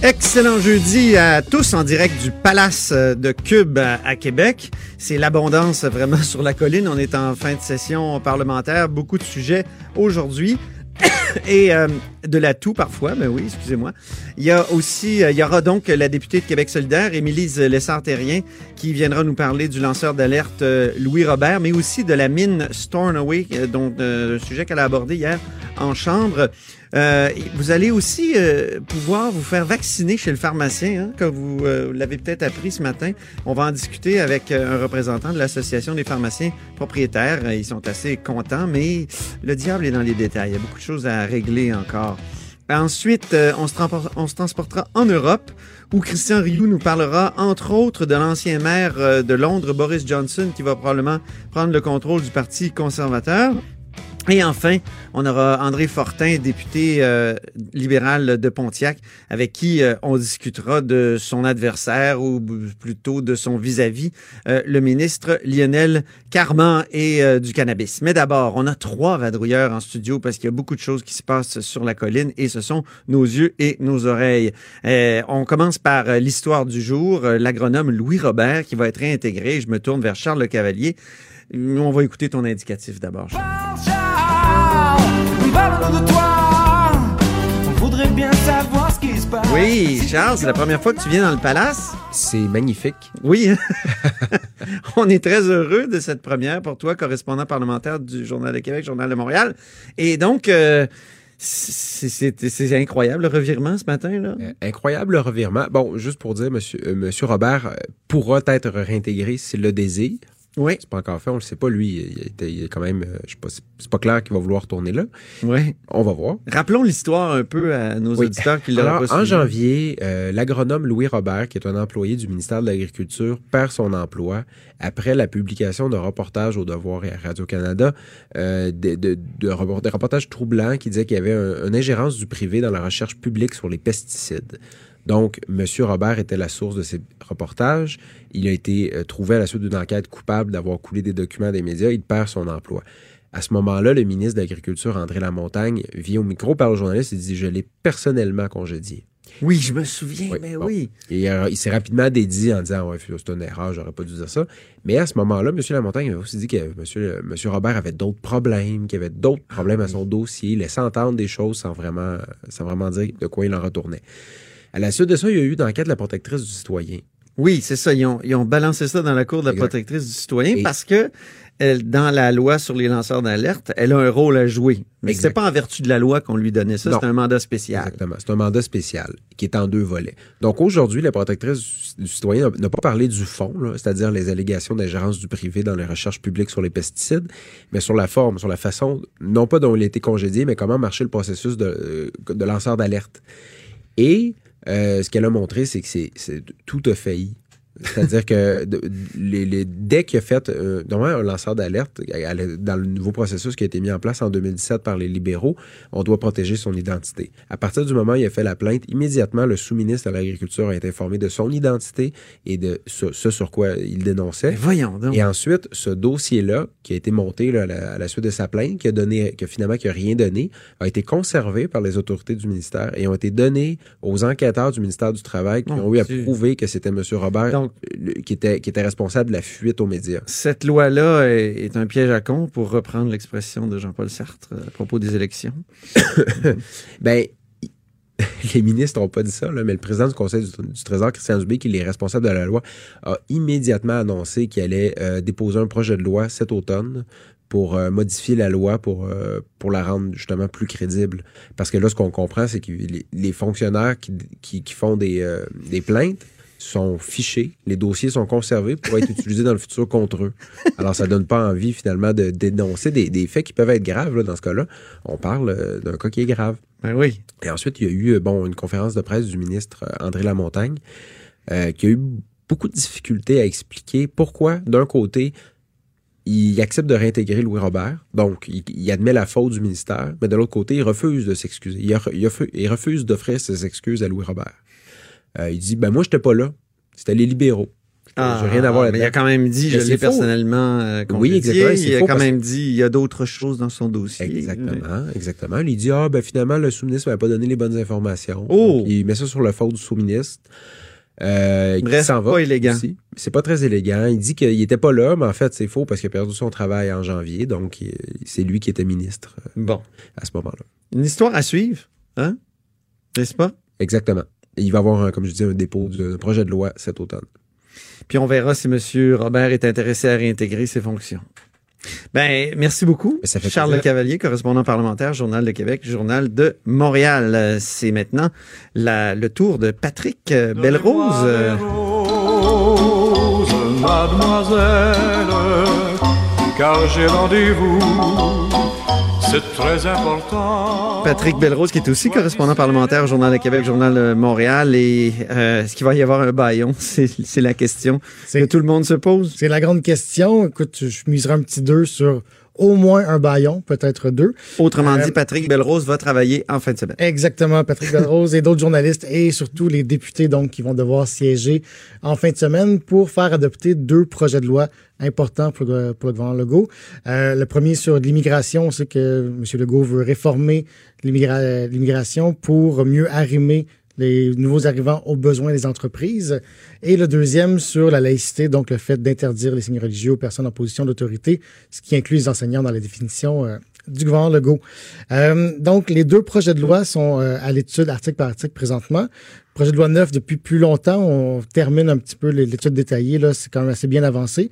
Excellent jeudi à tous en direct du Palace de Cube à, à Québec. C'est l'abondance vraiment sur la colline. On est en fin de session parlementaire. Beaucoup de sujets aujourd'hui. Et euh, de la toux parfois, mais oui, excusez-moi. Il y a aussi, euh, il y aura donc la députée de Québec solidaire, Émilise Lessard-Terrien, qui viendra nous parler du lanceur d'alerte euh, Louis Robert, mais aussi de la mine Stornoway, euh, dont euh, un sujet qu'elle a abordé hier en chambre. Euh, vous allez aussi euh, pouvoir vous faire vacciner chez le pharmacien, hein, comme vous euh, l'avez peut-être appris ce matin. On va en discuter avec euh, un représentant de l'Association des pharmaciens propriétaires. Euh, Ils sont assez contents, mais le diable est dans les détails. Il y a beaucoup de choses à régler encore. Ensuite, euh, on, se on se transportera en Europe où Christian Rioux nous parlera entre autres de l'ancien maire de Londres, Boris Johnson, qui va probablement prendre le contrôle du Parti conservateur. Et enfin, on aura André Fortin, député euh, libéral de Pontiac, avec qui euh, on discutera de son adversaire ou plutôt de son vis-à-vis, euh, le ministre Lionel Carman et euh, du cannabis. Mais d'abord, on a trois vadrouilleurs en studio parce qu'il y a beaucoup de choses qui se passent sur la colline et ce sont nos yeux et nos oreilles. Euh, on commence par euh, l'histoire du jour, l'agronome Louis Robert qui va être réintégré. Je me tourne vers Charles Le Cavalier. On va écouter ton indicatif d'abord. Parle de toi. On voudrait bien savoir ce qui se passe. Oui, Charles, c'est la première fois que tu viens dans le palace. C'est magnifique. Oui. On est très heureux de cette première pour toi, correspondant parlementaire du Journal de Québec, Journal de Montréal. Et donc, euh, c'est incroyable le revirement ce matin, là. Euh, incroyable le revirement. Bon, juste pour dire, monsieur, euh, monsieur Robert pourra être réintégré s'il le désire. Oui, C'est pas encore fait, on le sait pas. Lui, il, était- il est quand même, euh, je sais pas, c'est- pas clair qu'il va vouloir retourner là. oui. On va voir. Rappelons l'histoire un peu à nos Oui. auditeurs qui Alors, pas en janvier, euh, l'agronome Louis Robert, qui est un employé du ministère de l'Agriculture, perd son emploi après la publication d'un reportage au Devoir et à Radio-Canada, euh, de, de, de report- de reportages troublants qui disaient qu'il y avait un- une ingérence du privé dans la recherche publique sur les pesticides. Donc, M. Robert était la source de ces reportages. Il a été euh, trouvé à la suite d'une enquête coupable d'avoir coulé des documents des médias. Il perd son emploi. À ce moment-là, le ministre de l'Agriculture, André Lamontagne, vient au micro, parle aux journalistes et dit Je l'ai personnellement congédié. Oui, je me souviens, Oui, mais bon. oui. Et euh, il s'est rapidement dédié en disant Ouais, c'est une erreur, j'aurais pas dû dire ça. Mais à ce moment-là, M. Lamontagne avait aussi dit que M. Monsieur Robert avait d'autres problèmes, qu'il avait d'autres problèmes à son dossier, il laissait entendre des choses sans vraiment, sans vraiment dire de quoi il en retournait. À la suite de ça, il y a eu une enquête de la protectrice du citoyen. Oui, c'est ça. Ils ont, ils ont balancé ça dans la cour de la Exact. protectrice du citoyen Et- parce que elle, dans la loi sur les lanceurs d'alerte, elle a un rôle à jouer. Mais c'est pas en vertu de la loi qu'on lui donnait ça, c'est un mandat spécial. Exactement. C'est un mandat spécial qui est en deux volets. Donc aujourd'hui, la protectrice du citoyen n'a- pas parlé du fond, c'est-à-dire les allégations d'ingérence du privé dans les recherches publiques sur les pesticides, mais sur la forme, sur la façon, non pas dont il a été congédié, mais comment marchait le processus de, euh, de lanceur d'alerte. Et euh, ce qu'elle a montré, c'est que c'est c'est- tout a failli. C'est-à-dire que de- les, les- dès qu'il a fait euh, normalement un lanceur d'alerte, dans le nouveau processus qui a été mis en place en 2017 par les libéraux, on doit protéger son identité. À partir du moment où il a fait la plainte, immédiatement, le sous-ministre de l'Agriculture a été informé de son identité et de ce, ce sur quoi il dénonçait. Mais voyons donc. Et ensuite, ce dossier-là, qui a été monté là, à, la, à la suite de sa plainte, qui a donné, qui a finalement qui a rien donné, a été conservé par les autorités du ministère et ont été donnés aux enquêteurs du ministère du Travail qui ont eu à prouver que c'était M. Robert Donc- qui, était, qui était responsable de la fuite aux médias. Cette loi-là est, est un piège à con, pour reprendre l'expression de Jean-Paul Sartre à propos des élections. Ben, les ministres n'ont pas dit ça, là, mais le président du Conseil du, du Trésor, Christian Dubé, qui est responsable de la loi, a immédiatement annoncé qu'il allait euh, déposer un projet de loi cet automne pour euh, modifier la loi pour, euh, pour la rendre justement plus crédible. Parce que là, ce qu'on comprend, c'est que les, les fonctionnaires qui, qui, qui font des, euh, des plaintes sont fichés, les dossiers sont conservés pour être utilisés dans le futur contre eux. Alors, ça donne pas envie finalement de dénoncer des, des faits qui peuvent être graves. Là, dans ce cas-là, on parle euh, d'un cas qui est grave. Ben oui. Et ensuite, il y a eu euh, bon une conférence de presse du ministre euh, André Lamontagne euh, qui a eu beaucoup de difficultés à expliquer pourquoi, d'un côté, il accepte de réintégrer Louis Robert, donc il, il admet la faute du ministère, mais de l'autre côté, il refuse de s'excuser. Il refuse d'offrir ses excuses à Louis Robert. Euh, il dit ben moi j'étais pas là, c'était les libéraux. Ah, rien à voir mais il a là-dedans. quand même dit, Mais je l'ai personnellement euh, Oui, exactement, Il a quand parce même dit, il y a d'autres choses dans son dossier. Exactement, exactement. Il dit ah ben finalement le sous-ministre m'avait pas donné les bonnes informations. Oh! Donc, il met ça sur le faute du sous-ministre. Euh, Bref, s'en va pas élégant. C'est pas très élégant. Il dit qu'il était pas là, mais en fait, c'est faux parce qu'il a perdu son travail en janvier. Donc, c'est lui qui était ministre euh, Bon. à ce moment-là. Une histoire à suivre, hein? N'est-ce pas? Exactement. Il va avoir, un, comme je dis, un dépôt d'un projet de loi cet automne. Puis on verra si M. Robert est intéressé à réintégrer ses fonctions. Ben, merci beaucoup. Ça fait Charles plaisir. Le Cavalier, correspondant parlementaire, Journal de Québec, Journal de Montréal. Euh, C'est maintenant la- le tour de Patrick euh, Belrose. Euh, Rose, mademoiselle, car j'ai rendez-vous, c'est très important. Patrick Belrose, qui est aussi correspondant parlementaire, Journal de Québec, Journal de Montréal. Et euh, est-ce qu'il va y avoir un baillon? C'est la question que C'est tout le monde se pose. c'est la grande question. Écoute, je miserai un petit 2 sur au moins un baillon, peut-être deux. Autrement Euh, dit, Patrick Belrose va travailler en fin de semaine. Exactement, Patrick Belrose et d'autres journalistes et surtout les députés donc qui vont devoir siéger en fin de semaine pour faire adopter deux projets de loi importants pour le, pour le gouvernement Legault. Euh, le premier sur l'immigration, on sait que M. Legault veut réformer l'immigra- l'immigration pour mieux arrimer les nouveaux arrivants aux besoins des entreprises. Et le deuxième sur la laïcité, donc le fait d'interdire les signes religieux aux personnes en position d'autorité, ce qui inclut les enseignants dans la définition euh, du gouvernement Legault. Euh, donc, les deux projets de loi sont euh, à l'étude article par article présentement. Projet de loi neuf depuis plus longtemps, on termine un petit peu l'étude détaillée, là, c'est quand même assez bien avancé.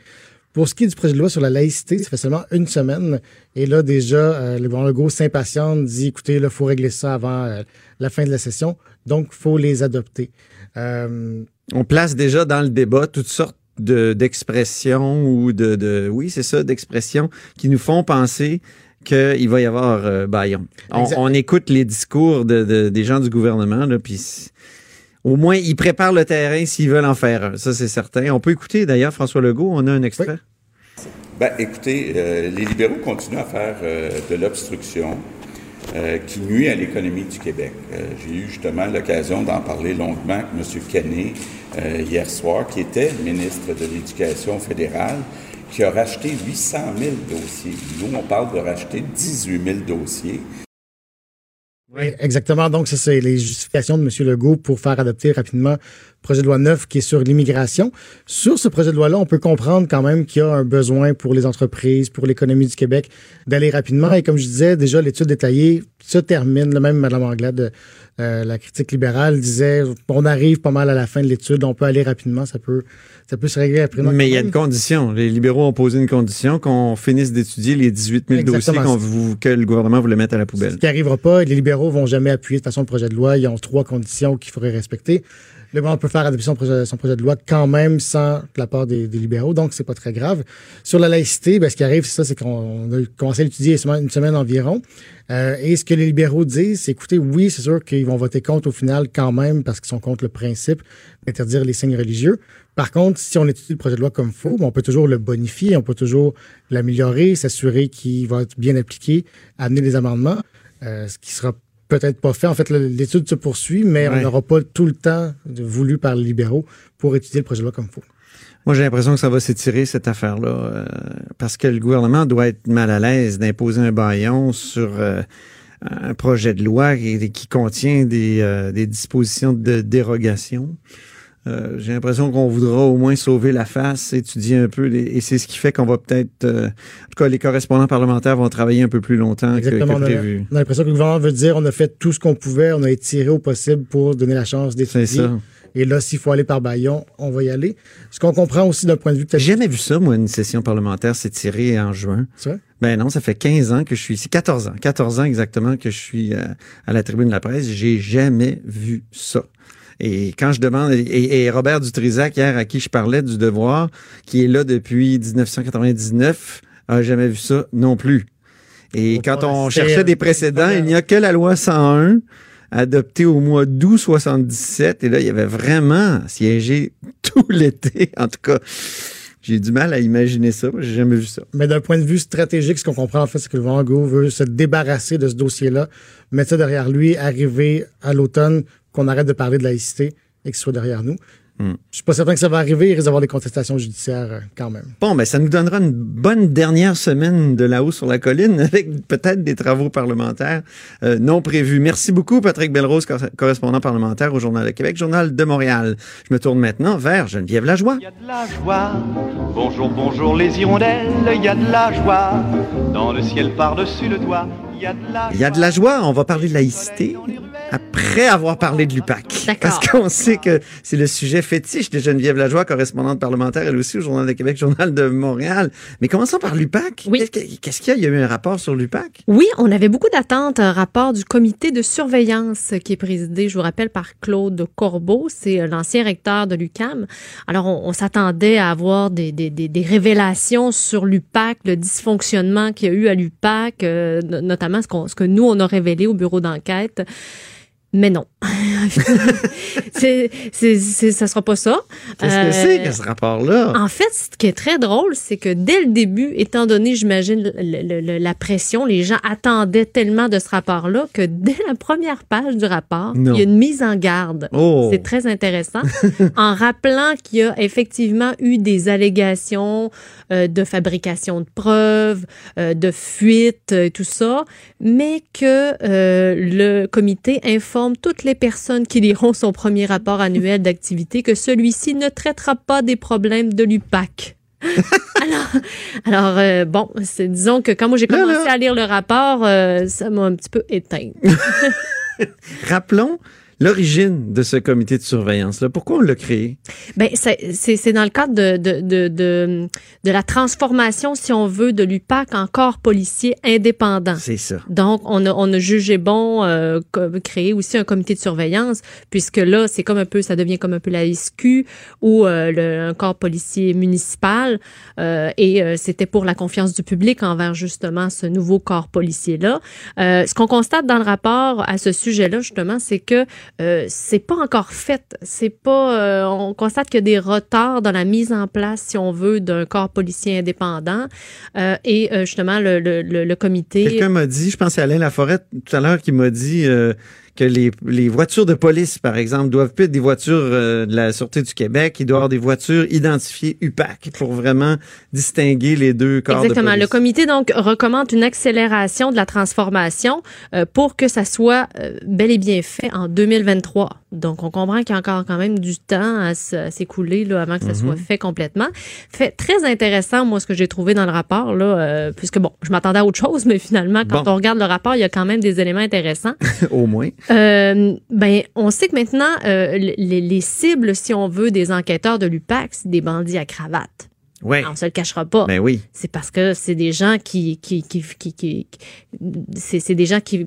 Pour ce qui est du projet de loi sur la laïcité, ça fait seulement une semaine. Et là, déjà, le gouvernement Legault s'impatiente, dit, écoutez, là, faut régler ça avant la fin de la session. Donc, faut les adopter. Euh, On place déjà dans le débat toutes sortes de- d'expressions ou de, de oui, c'est ça, d'expressions qui nous font penser qu'il va y avoir euh, baillon. On, écoute les discours de, de- des gens du gouvernement, là, puis au moins ils préparent le terrain s'ils veulent en faire un. Ça, c'est certain. On peut écouter d'ailleurs François Legault. On a un extrait. Ben, écoutez, euh, les libéraux continuent à faire euh, de l'obstruction euh, qui nuit à l'économie du Québec. Euh, J'ai eu justement l'occasion d'en parler longuement avec M. Kenney euh, hier soir, qui était ministre de l'Éducation fédérale, qui a racheté 800 000 dossiers. Nous, on parle de racheter 18 000 dossiers. Oui, exactement. Donc, ça, c'est les justifications de M. Legault pour faire adopter rapidement le projet de loi 9 qui est sur l'immigration. Sur ce projet de loi-là, on peut comprendre quand même qu'il y a un besoin pour les entreprises, pour l'économie du Québec, d'aller rapidement. Et comme je disais, déjà, l'étude détaillée se termine. Le même Mme Anglade, euh, la critique libérale, disait on arrive pas mal à la fin de l'étude, on peut aller rapidement, ça peut, ça peut se régler rapidement. Mais il y a une condition. Les libéraux ont posé une condition qu'on finisse d'étudier les 18 000 dossiers qu'on vous- que le gouvernement voulait mettre à la Ce poubelle. qui n'arrivera pas, les libéraux vont jamais appuyer de façon le projet de loi. Ils ont trois conditions qu'il faudrait respecter. Le peut faire adopter son projet, son projet de loi quand même sans la part des, libéraux, donc c'est pas très grave. Sur la laïcité, ben, ce qui arrive, c'est ça, c'est qu'on a commencé à l'étudier une semaine environ. Euh, et ce que les libéraux disent, c'est écoutez, oui, c'est sûr qu'ils vont voter contre au final quand même parce qu'ils sont contre le principe d'interdire les signes religieux. Par contre, si on étudie le projet de loi comme faux, ben, on peut toujours le bonifier, on peut toujours l'améliorer, s'assurer qu'il va être bien appliqué, amener des amendements, euh, ce qui sera peut-être pas fait. En fait, l'étude se poursuit, mais Ouais. on n'aura pas tout le temps voulu par les libéraux pour étudier le projet de loi comme faux. Moi, j'ai l'impression que ça va s'étirer, cette affaire-là, euh, parce que le gouvernement doit être mal à l'aise d'imposer un baillon sur euh, un projet de loi qui, qui contient des, euh, des dispositions de dérogation. Euh, J'ai l'impression qu'on voudra au moins sauver la face, étudier un peu, les- et c'est ce qui fait qu'on va peut-être, euh, en tout cas, les correspondants parlementaires vont travailler un peu plus longtemps que, Exactement. que On a, prévu. on a l'impression que le gouvernement veut dire on a fait tout ce qu'on pouvait, on a étiré au possible pour donner la chance C'est d'étudier. ça. Et là, s'il faut aller par baillon, on va y aller. Ce qu'on comprend aussi d'un point de vue peut-être. J'ai jamais vu ça, moi, une session parlementaire s'étirer en juin. C'est vrai? Ben non, ça fait 15 ans que je suis ici, 14 ans, 14 ans exactement que je suis euh, à la tribune de la presse. J'ai jamais vu ça. Et quand je demande, et, et Robert Dutrisac, hier, à qui je parlais du devoir, qui est là depuis 1999, a jamais vu ça non plus. Et quand on cherchait des de- précédents, il n'y a que la loi 101 adoptée au mois d'août 77. Et là, il y avait vraiment siégé tout l'été. En tout cas, j'ai du mal à imaginer ça. J'ai jamais vu ça. Mais d'un point de vue stratégique, ce qu'on comprend en fait, c'est que le gouvernement Legault veut se débarrasser de ce dossier-là, mettre ça derrière lui, arriver à l'automne, qu'on arrête de parler de laïcité et que ce soit derrière nous. Hmm. Je suis pas certain que ça va arriver. Il risque d'avoir des contestations judiciaires euh, quand même. Bon, ben, ça nous donnera une bonne dernière semaine de là-haut sur la colline avec peut-être des travaux parlementaires euh, non prévus. Merci beaucoup, Patrick Belrose, cor- correspondant parlementaire au Journal de Québec, Journal de Montréal. Je me tourne maintenant vers Geneviève Lajoie. Il y a de la joie. Bonjour, bonjour les hirondelles. Il y a de la joie. Dans le ciel par-dessus le toit. Il y a de la joie. On va parler de laïcité après avoir parlé de l'UPAC. D'accord. Parce qu'on sait que c'est le sujet fétiche de Geneviève Lajoie, correspondante parlementaire, elle aussi au Journal de Québec, Journal de Montréal. Mais commençons par l'UPAC. Oui. Qu'est-ce que- Qu'est-ce qu'il y a? Il y a eu un rapport sur l'UPAC? Oui, on avait beaucoup d'attentes. Un rapport du comité de surveillance qui est présidé, je vous rappelle, par Claude Corbeau. C'est euh, l'ancien recteur de l'UCAM. Alors, on, on s'attendait à avoir des, des, des, des révélations sur l'UPAC, le dysfonctionnement qu'il y a eu à l'UPAC, euh, no- ce que nous, on a révélé au bureau d'enquête. Mais non. c'est, c'est, c'est, ça sera pas ça. Qu'est-ce Euh, que c'est que ce rapport-là? en fait, ce qui est très drôle, c'est que dès le début, étant donné, j'imagine, le- le- le- la pression, les gens attendaient tellement de ce rapport-là que dès la première page du rapport, Non. il y a une mise en garde. Oh. C'est très intéressant. en rappelant qu'il y a effectivement eu des allégations euh, de fabrication de preuves, euh, de fuite, euh, tout ça, mais que euh, le comité informe toutes les personnes qui liront son premier rapport annuel d'activité que celui-ci ne traitera pas des problèmes de l'UPAC. alors, alors euh, bon, c'est, disons que quand moi j'ai Là, commencé là. à lire le rapport, euh, ça m'a un petit peu éteint. Rappelons l'origine de ce comité de surveillance-là. Pourquoi on l'a créé? Ben, c'est dans le cadre de, de, de, de, de la transformation, si on veut, de l'UPAC en corps policier indépendant. C'est ça. Donc, on a, on a jugé bon euh, créer aussi un comité de surveillance, puisque là, c'est comme un peu, ça devient comme un peu la SQ ou euh, le, un corps policier municipal. euh, et euh, c'était pour la confiance du public envers justement ce nouveau corps policier-là. Euh, ce qu'on constate dans le rapport à ce sujet-là, justement, c'est que euh, c'est pas encore fait. C'est pas. euh, on constate qu'il y a des retards dans la mise en place, si on veut, d'un corps policier indépendant. Euh, et justement, le, le, le, comité. Quelqu'un m'a dit, je pense c'est Alain Laforêt tout à l'heure qui m'a dit que les, les voitures de police, par exemple, doivent plus être des voitures euh, de la Sûreté du Québec, il doit avoir des voitures identifiées UPAC pour vraiment distinguer les deux corps Exactement. de Le comité donc recommande une accélération de la transformation euh, pour que ça soit euh, bel et bien fait en 2023. Donc on comprend qu'il y a encore quand même du temps à, s'écouler là avant que ça Mhm. soit fait complètement. Fait très intéressant moi ce que j'ai trouvé dans le rapport là, euh, puisque bon, je m'attendais à autre chose, mais finalement quand Bon. on regarde le rapport, il y a quand même des éléments intéressants. Au moins. Euh, ben, on sait que maintenant, euh, les, les cibles, si on veut, des enquêteurs de l'UPAC, c'est des bandits à cravate. Oui. On se le cachera pas. Ben oui. C'est parce que c'est des gens qui, qui, qui, qui, qui- c'est, c'est des gens qui,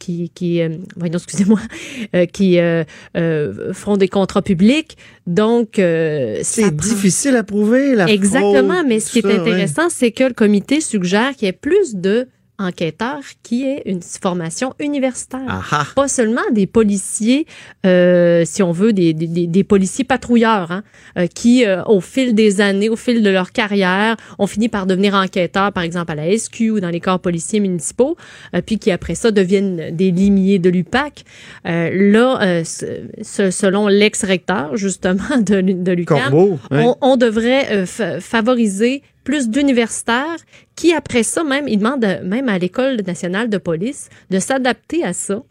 qui, qui euh, voyons, excusez-moi, euh, qui euh, euh, font des contrats publics. Donc, euh, C'est prend- difficile à prouver, la Exactement, fraude, mais ce qui est ouais. intéressant, c'est que le comité suggère qu'il y ait plus de enquêteurs qui aient une formation universitaire Ah ah. pas seulement des policiers, euh, si on veut, des, des, des- policiers patrouilleurs, hein, euh, qui, euh, au fil des années, au fil de leur carrière, ont fini par devenir enquêteurs, par exemple à la SQ ou dans les corps policiers municipaux, euh, puis qui après ça deviennent des limiers de l'UPAC. Euh, là, euh, ce- selon l'ex-recteur justement de, de l'UQAM, hein. on, on devrait euh, fa- favoriser plus d'universitaires qui, après ça, même, ils demandent euh, même à l'École nationale de police de s'adapter à ça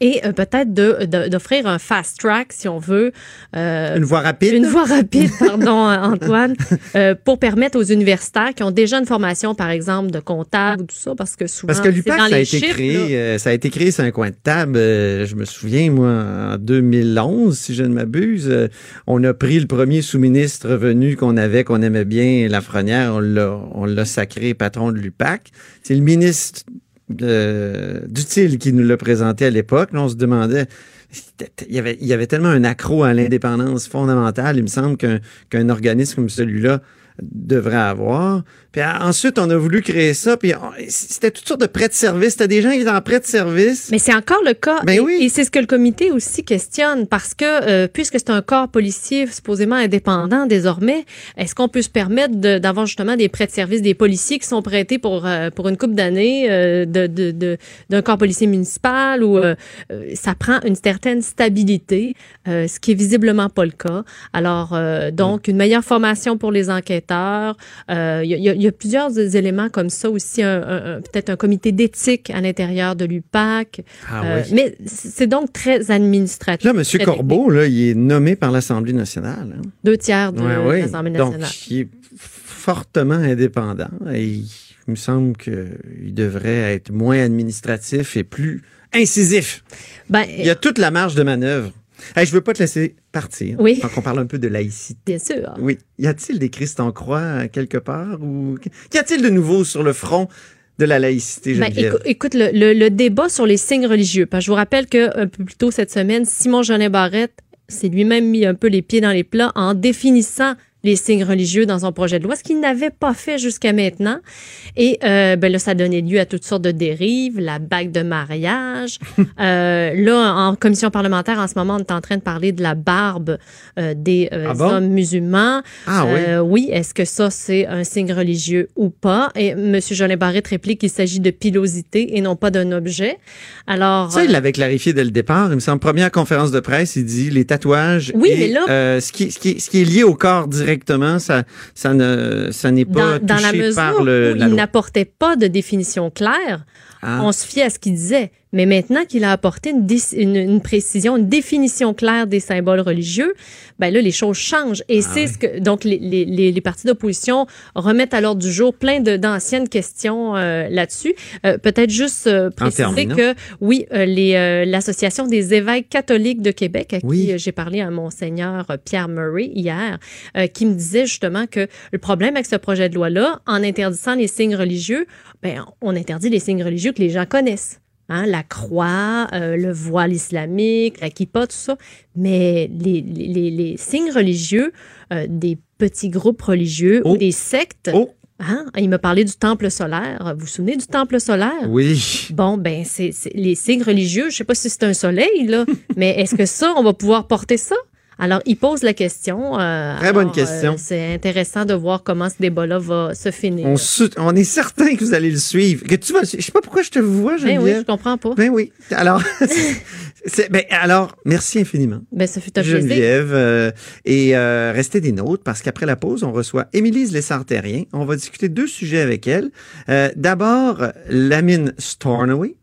et euh, peut-être d'offrir un fast track, si on veut. euh, Une voie rapide. une voie rapide, pardon, Antoine, euh, pour permettre aux universitaires qui ont déjà une formation, par exemple, de comptable ou tout ça, parce que souvent, Parce que l'UPAC, dans ça a les été chiffres, créé, euh, ça a été créé sur un coin de table. je me souviens, moi, en 2011, si je ne m'abuse, on a pris le premier sous-ministre revenu qu'on avait, qu'on aimait bien, Lafrenière, on l'a, on l'a sacré patron de l'UPAC. C'est le ministre d'Utile qui nous l'a présenté à l'époque. On se demandait, il y avait, tellement un accro à l'indépendance fondamentale, il me semble qu'un organisme comme celui-là devrait avoir. Puis euh, ensuite, on a voulu créer ça, puis c'était toutes sortes de prêts de service. C'était des gens qui étaient en prêt de service. Mais c'est encore le cas. Ben et, oui. et c'est ce que le comité aussi questionne parce que euh, puisque c'est un corps policier supposément indépendant désormais, est-ce qu'on peut se permettre de- d'avoir justement des prêts de service des policiers qui sont prêtés pour euh, pour une coupe d'années euh, de de- de- d'un corps policier municipal où euh, euh, ça prend une certaine stabilité, euh, ce qui est visiblement pas le cas. Alors euh, donc une meilleure formation pour les enquêteurs. Euh, Il y, a- y a- y a plusieurs éléments comme ça aussi, un- un- un- peut-être un comité d'éthique à l'intérieur de l'UPAC. Ah Euh, oui. Mais c'est donc très administratif. Là, M. Corbeau, là, il est nommé par l'Assemblée nationale. hein. Deux tiers de Ouais, oui. l'Assemblée Donc, nationale. il est fortement indépendant. Et il me semble qu'il devrait être moins administratif et plus incisif. Ben, Il y a toute la marge de manœuvre. Hey, je veux pas te laisser partir. Oui. Tant qu'on parle un peu de laïcité. bien sûr. Oui. Y a-t-il des Christ en croix euh, quelque part ou qu'y a-t-il de nouveau sur le front de la laïcité, Ben, écoute, le, le- le débat sur les signes religieux, parce que je vous rappelle que un peu plus tôt cette semaine, Simon Jolin Barrette s'est lui-même mis un peu les pieds dans les plats en définissant les signes religieux dans son projet de loi, ce qu'il n'avait pas fait jusqu'à maintenant. Et euh, ben là, ça donnait lieu à toutes sortes de dérives, la bague de mariage. euh, là, en commission parlementaire, en ce moment, on est en train de parler de la barbe euh, des euh, Ah bon? hommes musulmans. Ah oui. Euh, oui, est-ce que ça, c'est un signe religieux ou pas? Et M. Jolin Barrette réplique qu'il s'agit de pilosité et non pas d'un objet. Alors, Ça, il euh, l'avait clarifié dès le départ. Il me semble, première conférence de presse, il dit les tatouages Oui, et mais là- euh, ce, qui, ce, qui, ce qui est lié au corps directement, ça, ça ne, ça n'est pas dans, dans la touché mesure par le, où la il n'apportait pas de définition claire, Ah. on se fiait à ce qu'il disait. Mais maintenant qu'il a apporté une, dé- une, une précision, une définition claire des symboles religieux, ben là, les choses changent. Ah Et c'est ce que donc les, les, les, les partis d'opposition remettent à l'ordre du jour plein d'anciennes questions euh, là-dessus. Euh, Peut-être juste euh, préciser que oui, euh, les euh, l'association des évêques catholiques de Québec, à qui Oui. euh, j'ai parlé à monseigneur Pierre Murray hier, euh, qui me disait justement que le problème avec ce projet de loi-là, en interdisant les signes religieux, ben, on interdit les signes religieux que les gens connaissent. Hein, la croix, euh, le voile islamique, la kippa, tout ça. Mais les, les, les- les signes religieux euh, des petits groupes religieux Oh. ou des sectes, Oh, hein, il me parlait du temple solaire. Vous vous souvenez du temple solaire? oui. Bon, ben, c'est les signes religieux. Je sais pas si c'est un soleil, là, mais est-ce que ça, on va pouvoir porter ça? Alors, il pose la question. euh, Très bonne question. euh, c'est intéressant de voir comment ce débat-là va se finir. On, est certain que vous allez le suivre. Que tu vas, je sais pas pourquoi je te vois, Ben Geneviève. oui, je comprends pas. Ben oui. Alors, ben, alors, merci infiniment. Ben, ça fut un plaisir. Geneviève. euh, et euh, restez des nôtres parce qu'après la pause, on reçoit Émilie Lessard-Terrien. On va discuter deux sujets avec elle. D'abord, la mine Stornoway,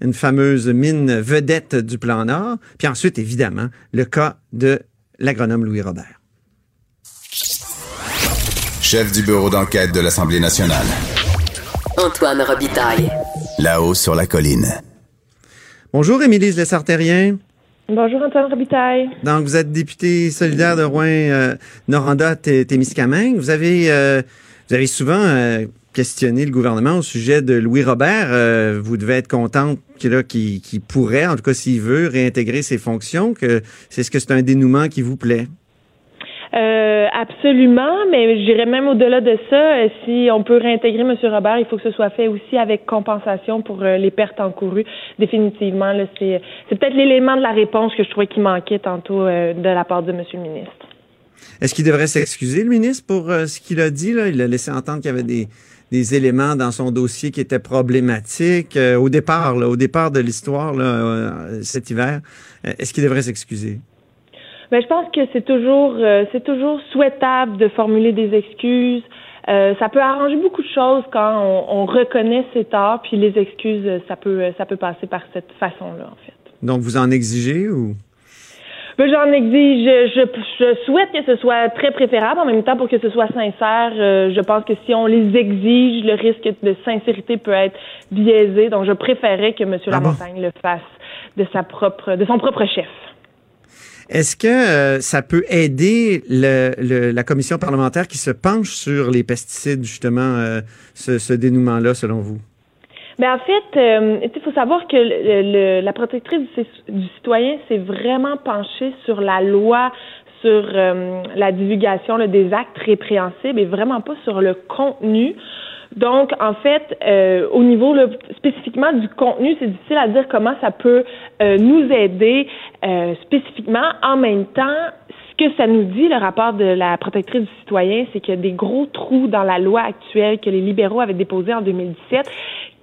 une fameuse mine vedette du plan Nord. Puis ensuite, évidemment, le cas de l'agronome Louis Robert. Chef du bureau d'enquête de l'Assemblée nationale. Antoine Robitaille. Là-haut sur la colline. Bonjour, Émilie Lessard-Terrien. Bonjour Antoine Robitaille. Donc, vous êtes député solidaire de Rouen, euh, Noranda, Té- Témiscamingue. Vous avez, euh, vous avez souvent euh, questionné le gouvernement au sujet de Louis Robert. Euh, vous devez être contente qu'il pourrait, en tout cas s'il veut, réintégrer ses fonctions. Que c'est ce que c'est un dénouement qui vous plaît? Euh, absolument, mais j'irais même au-delà de ça. Euh, Si on peut réintégrer M. Robert, il faut que ce soit fait aussi avec compensation pour les pertes encourues. Définitivement, là, c'est, c'est peut-être l'élément de la réponse que je trouvais qui manquait tantôt euh, de la part de M. le ministre. Est-ce qu'il devrait s'excuser, le ministre, pour euh, ce qu'il a dit? Là? Il a laissé entendre qu'il y avait des, des éléments dans son dossier qui étaient problématiques. Euh, au départ, là, au départ de l'histoire euh, cet hiver, euh, est-ce qu'il devrait s'excuser? Ben, je pense que c'est toujours, euh, c'est toujours souhaitable de formuler des excuses. Euh, ça peut arranger beaucoup de choses quand on, on reconnaît ses torts, puis les excuses, ça peut, ça peut passer par cette façon-là, en fait. Donc, vous en exigez ou? J'en exige, je, je, souhaite que ce soit très préférable. En même temps, pour que ce soit sincère, euh, je pense que si on les exige, le risque de sincérité peut être biaisé. Donc, je préférerais que M. Ah Lamontagne le fasse de sa propre, de son propre chef. Est-ce que euh, ça peut aider le, le, la commission parlementaire qui se penche sur les pesticides, justement, euh, ce, ce dénouement-là, selon vous? Ben en fait, euh, il faut savoir que le, la protectrice du, citoyen s'est vraiment penchée sur la loi sur euh, la divulgation là, des actes répréhensibles et vraiment pas sur le contenu. Donc, en fait, euh, au niveau là, spécifiquement du contenu, c'est difficile à dire comment ça peut euh, nous aider euh, spécifiquement. En même temps, ce que ça nous dit, le rapport de la protectrice du citoyen, c'est qu'il y a des gros trous dans la loi actuelle que les libéraux avaient déposés en 2017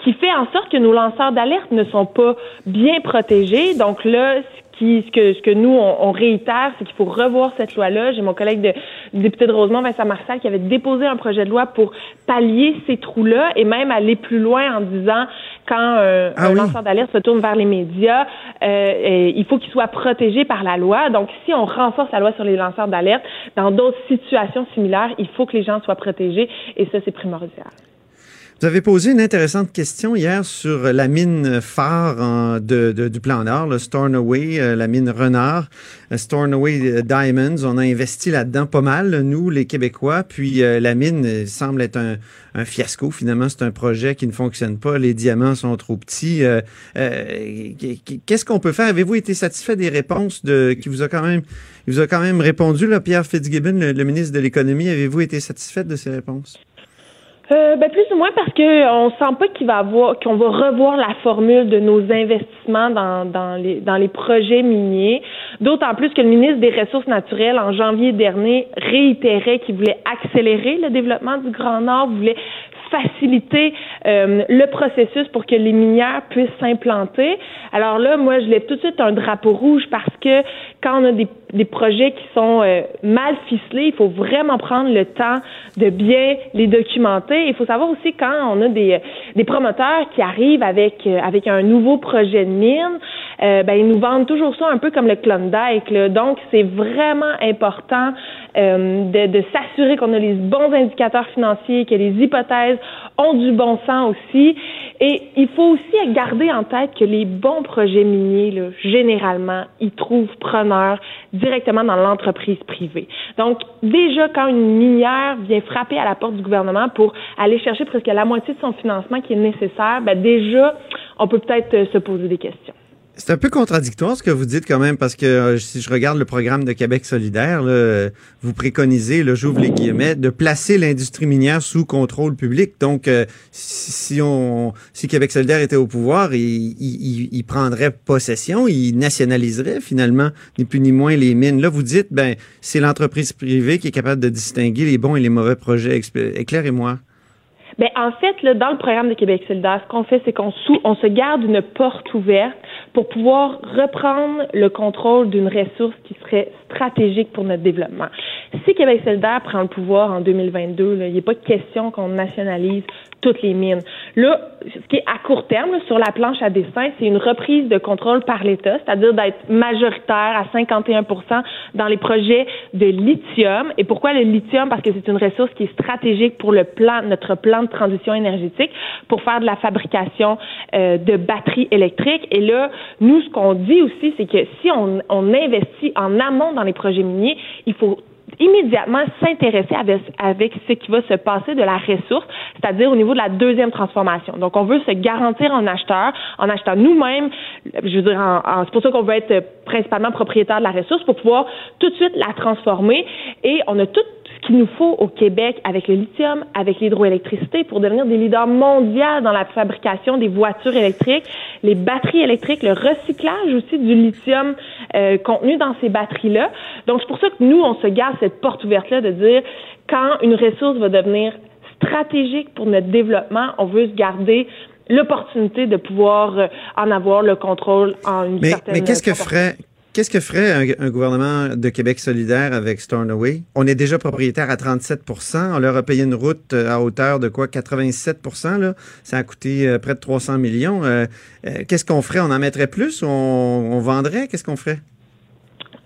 qui fait en sorte que nos lanceurs d'alerte ne sont pas bien protégés. Donc là, qui, ce que, ce que nous, on, on réitère, c'est qu'il faut revoir cette loi-là. J'ai mon collègue de, député de Rosemont, Vincent Marcel, qui avait déposé un projet de loi pour pallier ces trous-là et même aller plus loin en disant quand euh, Ah un oui. lanceur d'alerte se tourne vers les médias, euh, et il faut qu'il soit protégé par la loi. Donc, si on renforce la loi sur les lanceurs d'alerte, dans d'autres situations similaires, il faut que les gens soient protégés et ça, c'est primordial. Vous avez posé une intéressante question hier sur la mine phare du plan Nord, le Stornoway, euh, la mine Renard, euh, Stornoway euh, Diamonds. On a investi là-dedans pas mal, nous, les Québécois. Puis euh, la mine semble être un, fiasco. Finalement, c'est un projet qui ne fonctionne pas. Les diamants sont trop petits. Qu'est-ce qu'on peut faire? Avez-vous été satisfait des réponses de qui vous a quand même, vous a quand même répondu, là, Pierre Fitzgibbon, le, le ministre de l'Économie? Avez-vous été satisfait de ces réponses? Euh, ben plus ou moins parce que on sent pas qu'il va avoir qu'on va revoir la formule de nos investissements dans, les dans les projets miniers. D'autant plus que le ministre des Ressources naturelles en janvier dernier réitérait qu'il voulait accélérer le développement du Grand Nord, voulait faciliter euh, le processus pour que les minières puissent s'implanter. Alors là, moi, je lève tout de suite un drapeau rouge parce que quand on a des, des projets qui sont euh, mal ficelés, il faut vraiment prendre le temps de bien les documenter. Il faut savoir aussi quand on a des, des promoteurs qui arrivent avec, euh, avec un nouveau projet de mine, euh, ben, ils nous vendent toujours ça un peu comme le Klondike. Là. Donc, c'est vraiment important euh, de, de s'assurer qu'on a les bons indicateurs financiers, que les hypothèses ont du bon sens aussi. Et il faut aussi garder en tête que les bons projets miniers, généralement, ils trouvent preneurs directement dans l'entreprise privée. Donc, déjà, quand une minière vient frapper à la porte du gouvernement pour aller chercher presque la moitié de son financement qui est nécessaire, ben déjà, on peut peut-être se poser des questions. C'est un peu contradictoire ce que vous dites quand même, parce que euh, si je regarde le programme de Québec solidaire, euh, vous préconisez, là, j'ouvre les guillemets, de placer l'industrie minière sous contrôle public. Donc, euh, si, on, si Québec solidaire était au pouvoir, il, il, prendrait possession, il nationaliserait finalement, ni plus ni moins les mines. Là, vous dites, ben, c'est l'entreprise privée qui est capable de distinguer les bons et les mauvais projets. Éclairez-moi. Ben, en fait, là, dans le programme de Québec solidaire, ce qu'on fait, c'est qu'on se garde une porte ouverte pour pouvoir reprendre le contrôle d'une ressource qui serait stratégique pour notre développement. Si Québec solidaire prend le pouvoir en 2022, là, il n'est pas question qu'on nationalise toutes les mines. Là, ce qui est à court terme, sur la planche à dessin, c'est une reprise de contrôle par l'État, c'est-à-dire d'être majoritaire à 51 dans les projets de lithium. Et pourquoi le lithium? Parce que c'est une ressource qui est stratégique pour le plan, notre plan de transition énergétique, pour faire de la fabrication euh, de batteries électriques. Et là, nous, ce qu'on dit aussi, c'est que si on, on investit en amont dans les projets miniers, il faut immédiatement s'intéresser avec, avec ce qui va se passer de la ressource, c'est-à-dire au niveau de la deuxième transformation. Donc, on veut se garantir en acheteur, en achetant nous-mêmes, je veux dire, en, en- c'est pour ça qu'on veut être principalement propriétaire de la ressource pour pouvoir tout de suite la transformer. Et on a tout ce qu'il nous faut au Québec avec le lithium, avec l'hydroélectricité pour devenir des leaders mondiaux dans la fabrication des voitures électriques, les batteries électriques, le recyclage aussi du lithium euh, contenu dans ces batteries-là. Donc, c'est pour ça que nous, on se garde cette porte ouverte-là de dire quand une ressource va devenir stratégique pour notre développement, on veut se garder l'opportunité de pouvoir euh, en avoir le contrôle en une Mais, certaine mais qu'est-ce que ferait qu'est-ce que ferait un, gouvernement de Québec solidaire avec Stornoway? On est déjà propriétaire à 37% On leur a payé une route euh, à hauteur de quoi? 87 là? Ça a coûté euh, près de 300 millions. Euh, qu'est-ce qu'on ferait? On en mettrait plus? On vendrait? Qu'est-ce qu'on ferait?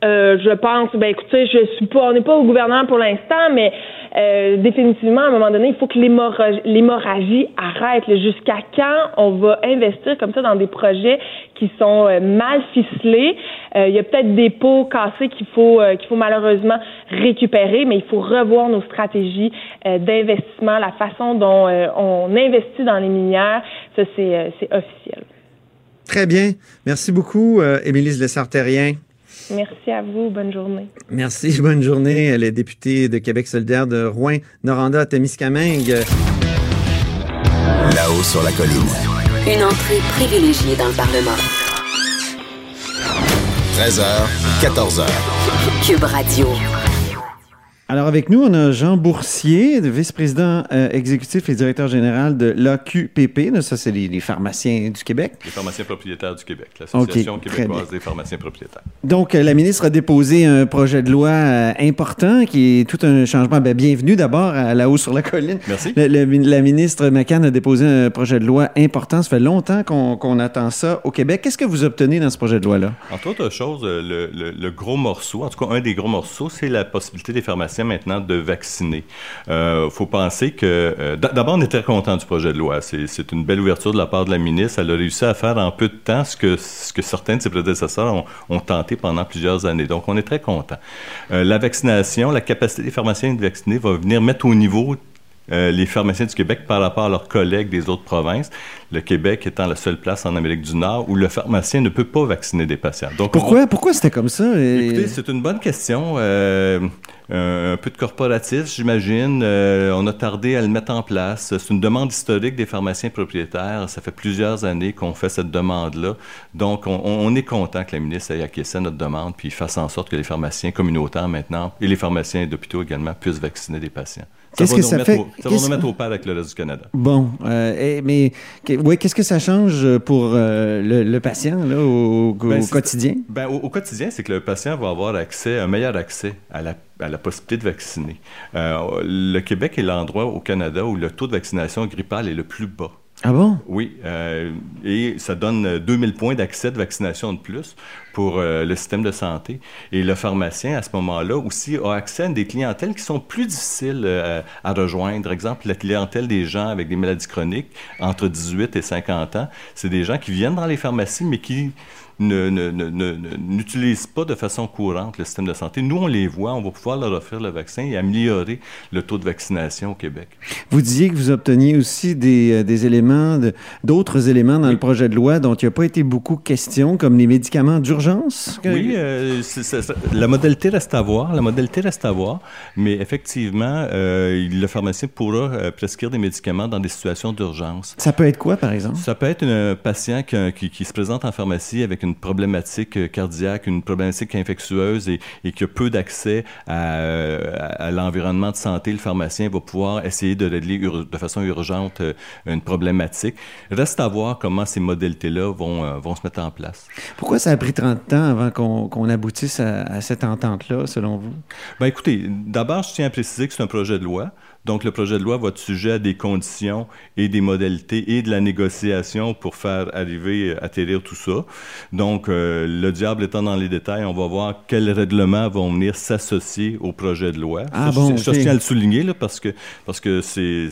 Euh, je pense, ben écoutez, je suis pas, on n'est pas au gouvernement pour l'instant, mais euh, définitivement, à un moment donné, il faut que l'hémorragie arrête. Jusqu'à quand on va investir comme ça dans des projets qui sont euh, mal ficelés? Euh, il y a peut-être des pots cassés qu'il faut qu'il faut malheureusement récupérer, mais il faut revoir nos stratégies d'investissement, la façon dont on investit dans les minières. Ça, c'est officiel. Très bien. Merci beaucoup, Émilie Lessard-Terrien. Merci à vous. Bonne journée. Merci. Bonne journée. Elle est députée de Québec solidaire de Rouen, Noranda, Témiscamingue. Là-haut sur la colline. Une entrée privilégiée dans le Parlement. 13h, 14h. Cube Radio. Alors, avec nous, on a Jean Boursier, vice-président euh, exécutif et directeur général de l'AQPP. Ça, c'est les, les pharmaciens du Québec. Les pharmaciens propriétaires du Québec, l'Association Ok, très québécoise des pharmaciens propriétaires. Donc, euh, la ministre a déposé un projet de loi euh, important qui est tout un changement. Ben, bienvenue d'abord à la hausse sur la colline. Merci. Le- le- la ministre McCann a déposé un projet de loi important. Ça fait longtemps qu'on attend ça au Québec. Qu'est-ce que vous obtenez dans ce projet de loi-là? Entre autres choses, le, le- le gros morceau, en tout cas un des gros morceaux, c'est la possibilité des pharmaciens maintenant de vacciner. Il faut penser que... euh, D'abord, on très content du projet de loi. C'est c'est une belle ouverture de la part de la ministre. Elle a réussi à faire en peu de temps ce que, ce que certains de ses prédécesseurs ont, ont tenté pendant plusieurs années. Donc, on est très content. Euh, la vaccination, la capacité des pharmaciens de vacciner va venir mettre au niveau euh, les pharmaciens du Québec par rapport à leurs collègues des autres provinces. Le Québec étant la seule place en Amérique du Nord où le pharmacien ne peut pas vacciner des patients. Donc, Pourquoi, pourquoi c'était comme ça? Et- Écoutez, c'est une bonne question. Euh, un peu de corporatisme, j'imagine. Euh, on a tardé à le mettre en place. C'est une demande historique des pharmaciens propriétaires. Ça fait plusieurs années qu'on fait cette demande-là. Donc, on, on est content que la ministre ait acquiescé à notre demande puis fasse en sorte que les pharmaciens communautaires maintenant et les pharmaciens d'hôpitaux également puissent vacciner des patients. Qu'est-ce que ça fait- au- ça va nous mettre au pair avec le reste du Canada. Bon, euh, mais ouais, qu'est-ce que ça change pour euh, le, le patient là, au, au Ben, quotidien? Ben, au, au quotidien, c'est que le patient va avoir accès, un meilleur accès à la, à la possibilité de vacciner. Euh, le Québec est l'endroit au Canada où le taux de vaccination grippale est le plus bas. Ah bon? Oui, euh, et ça donne euh, 2000 points d'accès de vaccination de plus pour euh, le système de santé. Et le pharmacien, à ce moment-là, aussi a accès à des clientèles qui sont plus difficiles euh, à rejoindre. Exemple, la clientèle des gens avec des maladies chroniques entre 18 et 50 ans, c'est des gens qui viennent dans les pharmacies, mais qui n'utilisent pas de façon courante le système de santé. Nous, on les voit, on va pouvoir leur offrir le vaccin et améliorer le taux de vaccination au Québec. Vous disiez que vous obteniez aussi des, euh, des éléments, d'autres éléments dans le projet de loi dont il n'y a pas été beaucoup question, comme les médicaments d'urgence. Oui, euh, la modalité reste à voir. La modalité reste à voir, mais effectivement, euh, le pharmacien pourra euh, prescrire des médicaments dans des situations d'urgence. Ça peut être quoi, par exemple? Ça peut être un patient qui, qui- qui se présente en pharmacie avec une problématique euh, cardiaque, une problématique infectieuse et, et qui a peu d'accès à, euh, à- à l'environnement de santé. Le pharmacien va pouvoir essayer de régler de façon urgente euh, une problématique. Reste à voir comment ces modalités-là vont, euh, vont se mettre en place. Pourquoi ça a pris 30 ans avant qu'on qu'on aboutisse à, à cette entente-là, selon vous? Ben écoutez, d'abord, je tiens à préciser que c'est un projet de loi. Donc, le projet de loi va être sujet à des conditions et des modalités et de la négociation pour faire arriver, euh, atterrir tout ça. Donc, euh, le diable étant dans les détails, on va voir quels règlements vont venir s'associer au projet de loi. Ah ça, je- bon, je, ok. tiens à le souligner là, parce que parce que c'est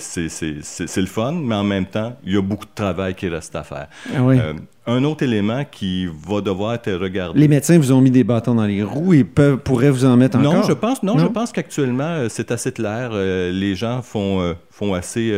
le fun, mais en même temps, il y a beaucoup de travail qui reste à faire. Ah oui. Euh, un autre élément qui va devoir être regardé. Les médecins vous ont mis des bâtons dans les roues et peuvent, pourraient vous en mettre encore? Non, je pense, non, je pense qu'actuellement, euh, c'est assez clair. Euh, les gens font, euh, font assez.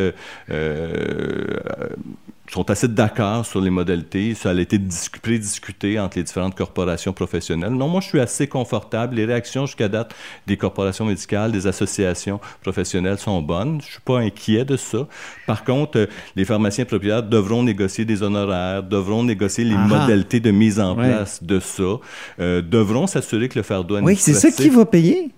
Sont assez d'accord sur les modalités. Ça a été discu- prédiscuté entre les différentes corporations professionnelles. Non, moi, je suis assez confortable. Les réactions jusqu'à date des corporations médicales, des associations professionnelles sont bonnes. Je suis pas inquiet de ça. Par contre, euh, les pharmaciens propriétaires devront négocier des honoraires, devront négocier les Ah modalités de mise en Ouais. place de ça, euh, devront s'assurer que le fardeau Oui, c'est ça administratif- qui va payer.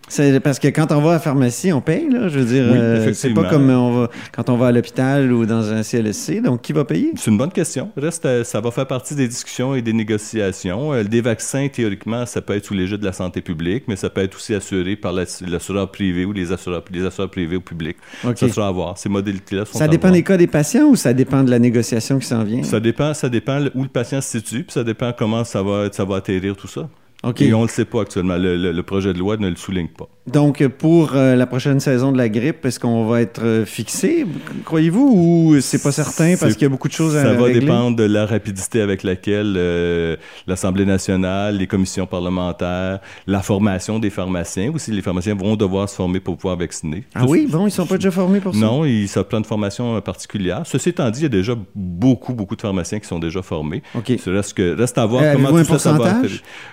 Parce que quand on va à la pharmacie, on paye, là. Je veux dire, Oui, euh, c'est pas comme on va, quand on va à l'hôpital ou dans un CLSC. Donc, qui va payer? C'est une bonne question. Reste, euh, ça va faire partie des discussions et des négociations. Euh, des vaccins, théoriquement, ça peut être sous l'égide de la santé publique, mais ça peut être aussi assuré par la- l'assureur privé ou les assureurs, les assureurs privés ou publics. Ça sera à voir. Ces modalités-là sont Ça dépend des cas des patients ou ça dépend de la négociation qui s'en vient? Ça dépend, ça dépend où le patient se situe, puis ça dépend comment ça va, ça va atterrir tout ça. Et on ne le sait pas actuellement. Le, le- le projet de loi ne le souligne pas. Donc, pour euh, la prochaine saison de la grippe, est-ce qu'on va être euh, fixé, croyez-vous, ou c'est pas certain parce qu'il y a beaucoup de choses à Ça va régler? dépendre de la rapidité avec laquelle euh, l'Assemblée nationale, les commissions parlementaires, la formation des pharmaciens aussi. Les pharmaciens vont devoir se former pour pouvoir vacciner. Ah oui? Bon, ils sont pas déjà formés pour ça? Non, il, ça prend une formation euh, particulière. Ceci étant dit, il y a déjà beaucoup, beaucoup de pharmaciens qui sont déjà formés. OK. Reste, que, reste à voir Euh, comment tout un ça, ça va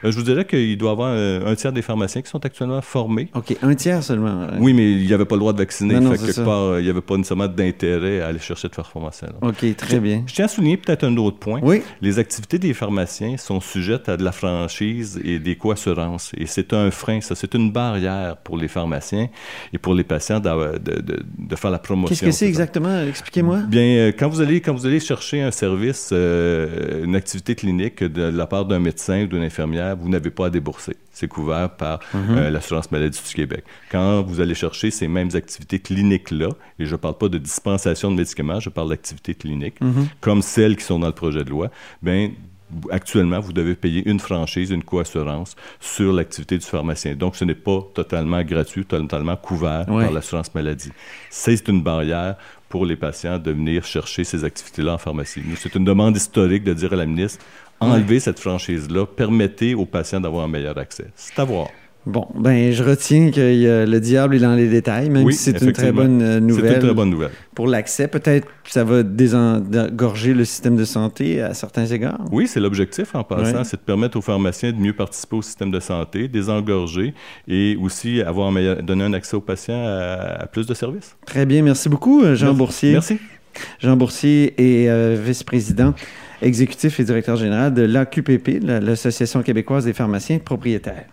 je vous dirais qu'il doit y avoir euh, un tiers des pharmaciens qui sont actuellement formés. OK, un tiers seulement. hein. Oui, mais il n'y avait pas le droit de vacciner. Non, non, Fait c'est que quelque ça. part, il n'y avait pas nécessairement d'intérêt à aller chercher de pharmaciens. là. OK, très bien. Je tiens à souligner peut-être un autre point. Oui. Les activités des pharmaciens sont sujettes à de la franchise et des co-assurances. Et c'est un frein, ça. C'est une barrière pour les pharmaciens et pour les patients de, de- de faire la promotion. Qu'est-ce que c'est exactement? Expliquez-moi. Bien, euh, quand vous allez quand vous allez chercher un service, euh, une activité clinique de la part d'un médecin ou d'une infirmière, vous n'avez pas à débourser. C'est couvert par Mhm. euh, l'assurance maladie du Québec. Quand vous allez chercher ces mêmes activités cliniques-là, et je ne parle pas de dispensation de médicaments, je parle d'activités cliniques, Mhm. comme celles qui sont dans le projet de loi, bien, actuellement, vous devez payer une franchise, une coassurance sur l'activité du pharmacien. Donc, ce n'est pas totalement gratuit, totalement couvert par l'assurance maladie. C'est une barrière pour les patients de venir chercher ces activités-là en pharmacie. C'est une demande historique de dire à la ministre, enlevez cette franchise-là, permettez aux patients d'avoir un meilleur accès. C'est à voir. Bon, ben, je retiens que euh, le diable est dans les détails, même Oui, si c'est une très bonne euh, C'est une nouvelle. très bonne nouvelle. Pour l'accès, peut-être que ça va désengorger le système de santé à certains égards. Oui, c'est l'objectif en passant, Ouais. c'est de permettre aux pharmaciens de mieux participer au système de santé, désengorger et aussi avoir un meilleur- donner un accès aux patients à, à plus de services. Très bien, merci beaucoup, euh, Jean Merci. Boursier. Merci. Jean Boursier est euh, vice-président exécutif et directeur général de l'AQPP, la- l'Association québécoise des pharmaciens propriétaires.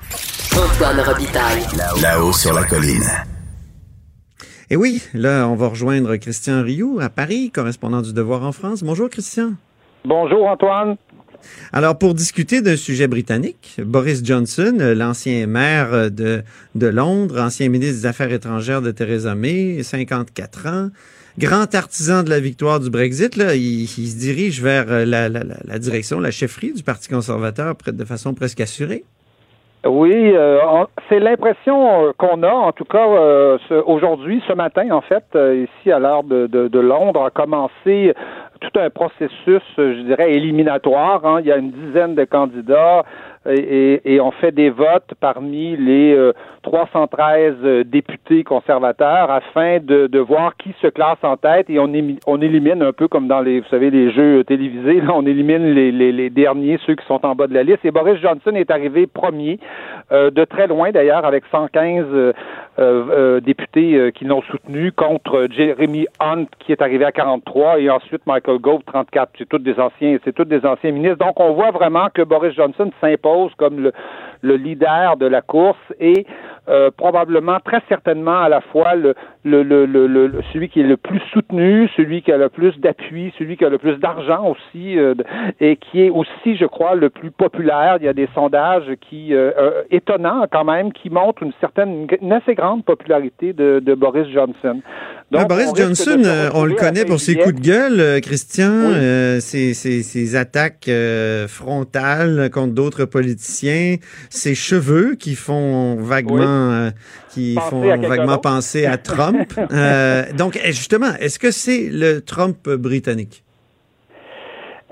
Antoine Robitaille. Là-haut sur la colline. Et oui, là, on va rejoindre Christian Rioux à Paris, correspondant du Devoir en France. Bonjour, Christian. Bonjour, Antoine. Alors, pour discuter d'un sujet britannique, Boris Johnson, l'ancien maire de, de Londres, ancien ministre des Affaires étrangères de Theresa May, 54 ans, grand artisan de la victoire du Brexit, là, il, se dirige vers euh, la, direction, la chefferie du Parti conservateur de façon presque assurée. Oui, euh, c'est l'impression euh, qu'on a, en tout cas aujourd'hui, ce matin, en fait, ici à l'heure de, de- de Londres, a commencé tout un processus, euh, je dirais, éliminatoire. hein. Il y a une dizaine de candidats et, et- et on fait des votes parmi les euh, 313 euh, députés conservateurs afin de, de voir qui se classe en tête et on, élimine un peu comme dans les, vous savez, les jeux télévisés, là, on élimine les, les- les derniers, ceux qui sont en bas de la liste. Et Boris Johnson est arrivé premier, euh, de très loin d'ailleurs, avec 115 euh, euh, euh, députés euh, qui l'ont soutenu contre Jeremy Hunt qui est arrivé à 43 et ensuite Michael Gove 34. C'est tous des anciens, c'est tous des anciens ministres. Donc on voit vraiment que Boris Johnson s'impose comme le, le leader de la course et euh, probablement, très certainement, à la fois le, le, le, le, le- celui qui est le plus soutenu, celui qui a le plus d'appui, celui qui a le plus d'argent aussi, euh, et qui est aussi, je crois, le plus populaire. Il y a des sondages qui, euh, euh, étonnants quand même, qui montrent une certaine, une assez grande popularité de, de Boris Johnson. Donc, Boris on Johnson, on le connaît pour ses coups de gueule, Christian, Oui. euh, ses, ses- ses attaques frontales contre d'autres politiciens, ses cheveux qui font vaguement, qui font vaguement penser à Trump. Euh, donc, eh, justement, est-ce que c'est le Trump britannique?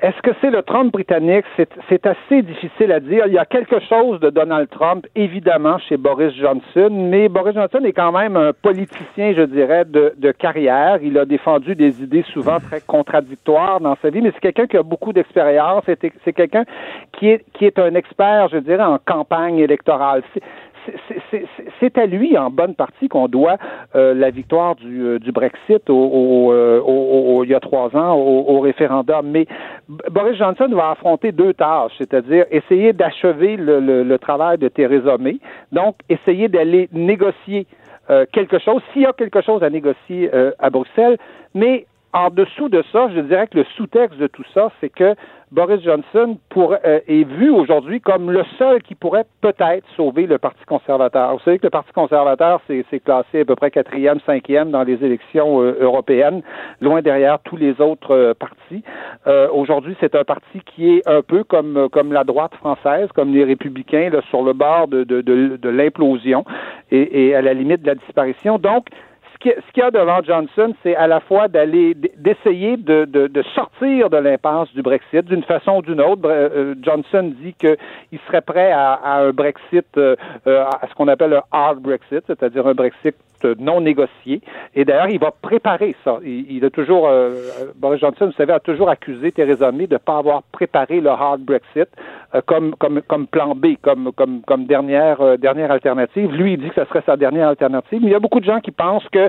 Est-ce que c'est le Trump britannique? C'est assez difficile à dire. Il y a quelque chose de Donald Trump, évidemment, chez Boris Johnson, mais Boris Johnson est quand même un politicien, je dirais, de, de carrière. Il a défendu des idées souvent très contradictoires dans sa vie, mais c'est quelqu'un qui a beaucoup d'expérience. C'est c'est quelqu'un qui est, qui est un expert, je dirais, en campagne électorale. C'est- à lui, en bonne partie, qu'on doit euh, la victoire du, euh, du Brexit au, au, euh, au- au- il y a trois ans au, référendum. Mais Boris Johnson va affronter deux tâches, c'est-à-dire essayer d'achever le, le- le travail de Theresa May, donc essayer d'aller négocier euh, quelque chose, s'il y a quelque chose à négocier euh, à Bruxelles, mais en dessous de ça, je dirais que le sous-texte de tout ça, c'est que Boris Johnson euh, est vu aujourd'hui comme le seul qui pourrait peut-être sauver le Parti conservateur. Vous savez que le Parti conservateur, c'est classé à peu près quatrième, cinquième dans les élections euh, européennes, loin derrière tous les autres euh, partis. aujourd'hui, c'est un parti qui est un peu comme, comme la droite française, comme les républicains, là, sur le bord de, de, de, de l'implosion et, et à la limite de la disparition. Donc, ce qu'il y a devant Johnson, c'est à la fois d'aller d'essayer de, sortir de l'impasse du Brexit d'une façon ou d'une autre. Euh, Johnson dit qu'il serait prêt à, un Brexit, euh, euh, à ce qu'on appelle un hard Brexit, c'est-à-dire un Brexit non négocié. Et d'ailleurs, il va préparer ça. Il, a toujours, Boris Johnson, vous savez, a toujours accusé Theresa May de ne pas avoir préparé le hard Brexit comme, comme, comme plan B, comme, comme, comme dernière, dernière alternative. Lui, il dit que ce serait sa dernière alternative. Mais il y a beaucoup de gens qui pensent que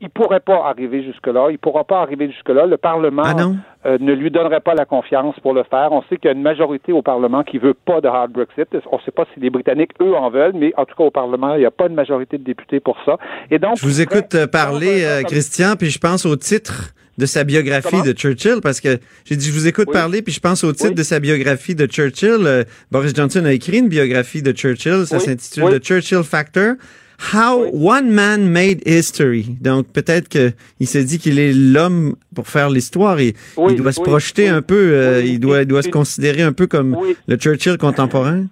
il pourrait pas arriver jusque-là. Il pourra pas arriver jusque-là. Le Parlement ah euh, ne lui donnerait pas la confiance pour le faire. On sait qu'il y a une majorité au Parlement qui veut pas de hard Brexit. On ne sait pas si les Britanniques, eux, en veulent, mais en tout cas, au Parlement, il n'y a pas de majorité de députés pour ça. Et donc, je vous écoute euh, parler, euh, Christian, puis je pense au titre de sa biographie de Churchill, parce que j'ai dit, je vous écoute parler, puis je pense au titre de sa biographie de Churchill. Boris Johnson a écrit une biographie de Churchill, ça s'intitule The Churchill Factor. How One Man Made History. Donc peut-être qu'il s'est dit qu'il est l'homme pour faire l'histoire et il doit se projeter un peu, euh, il doit, il doit se considérer un peu comme le Churchill contemporain.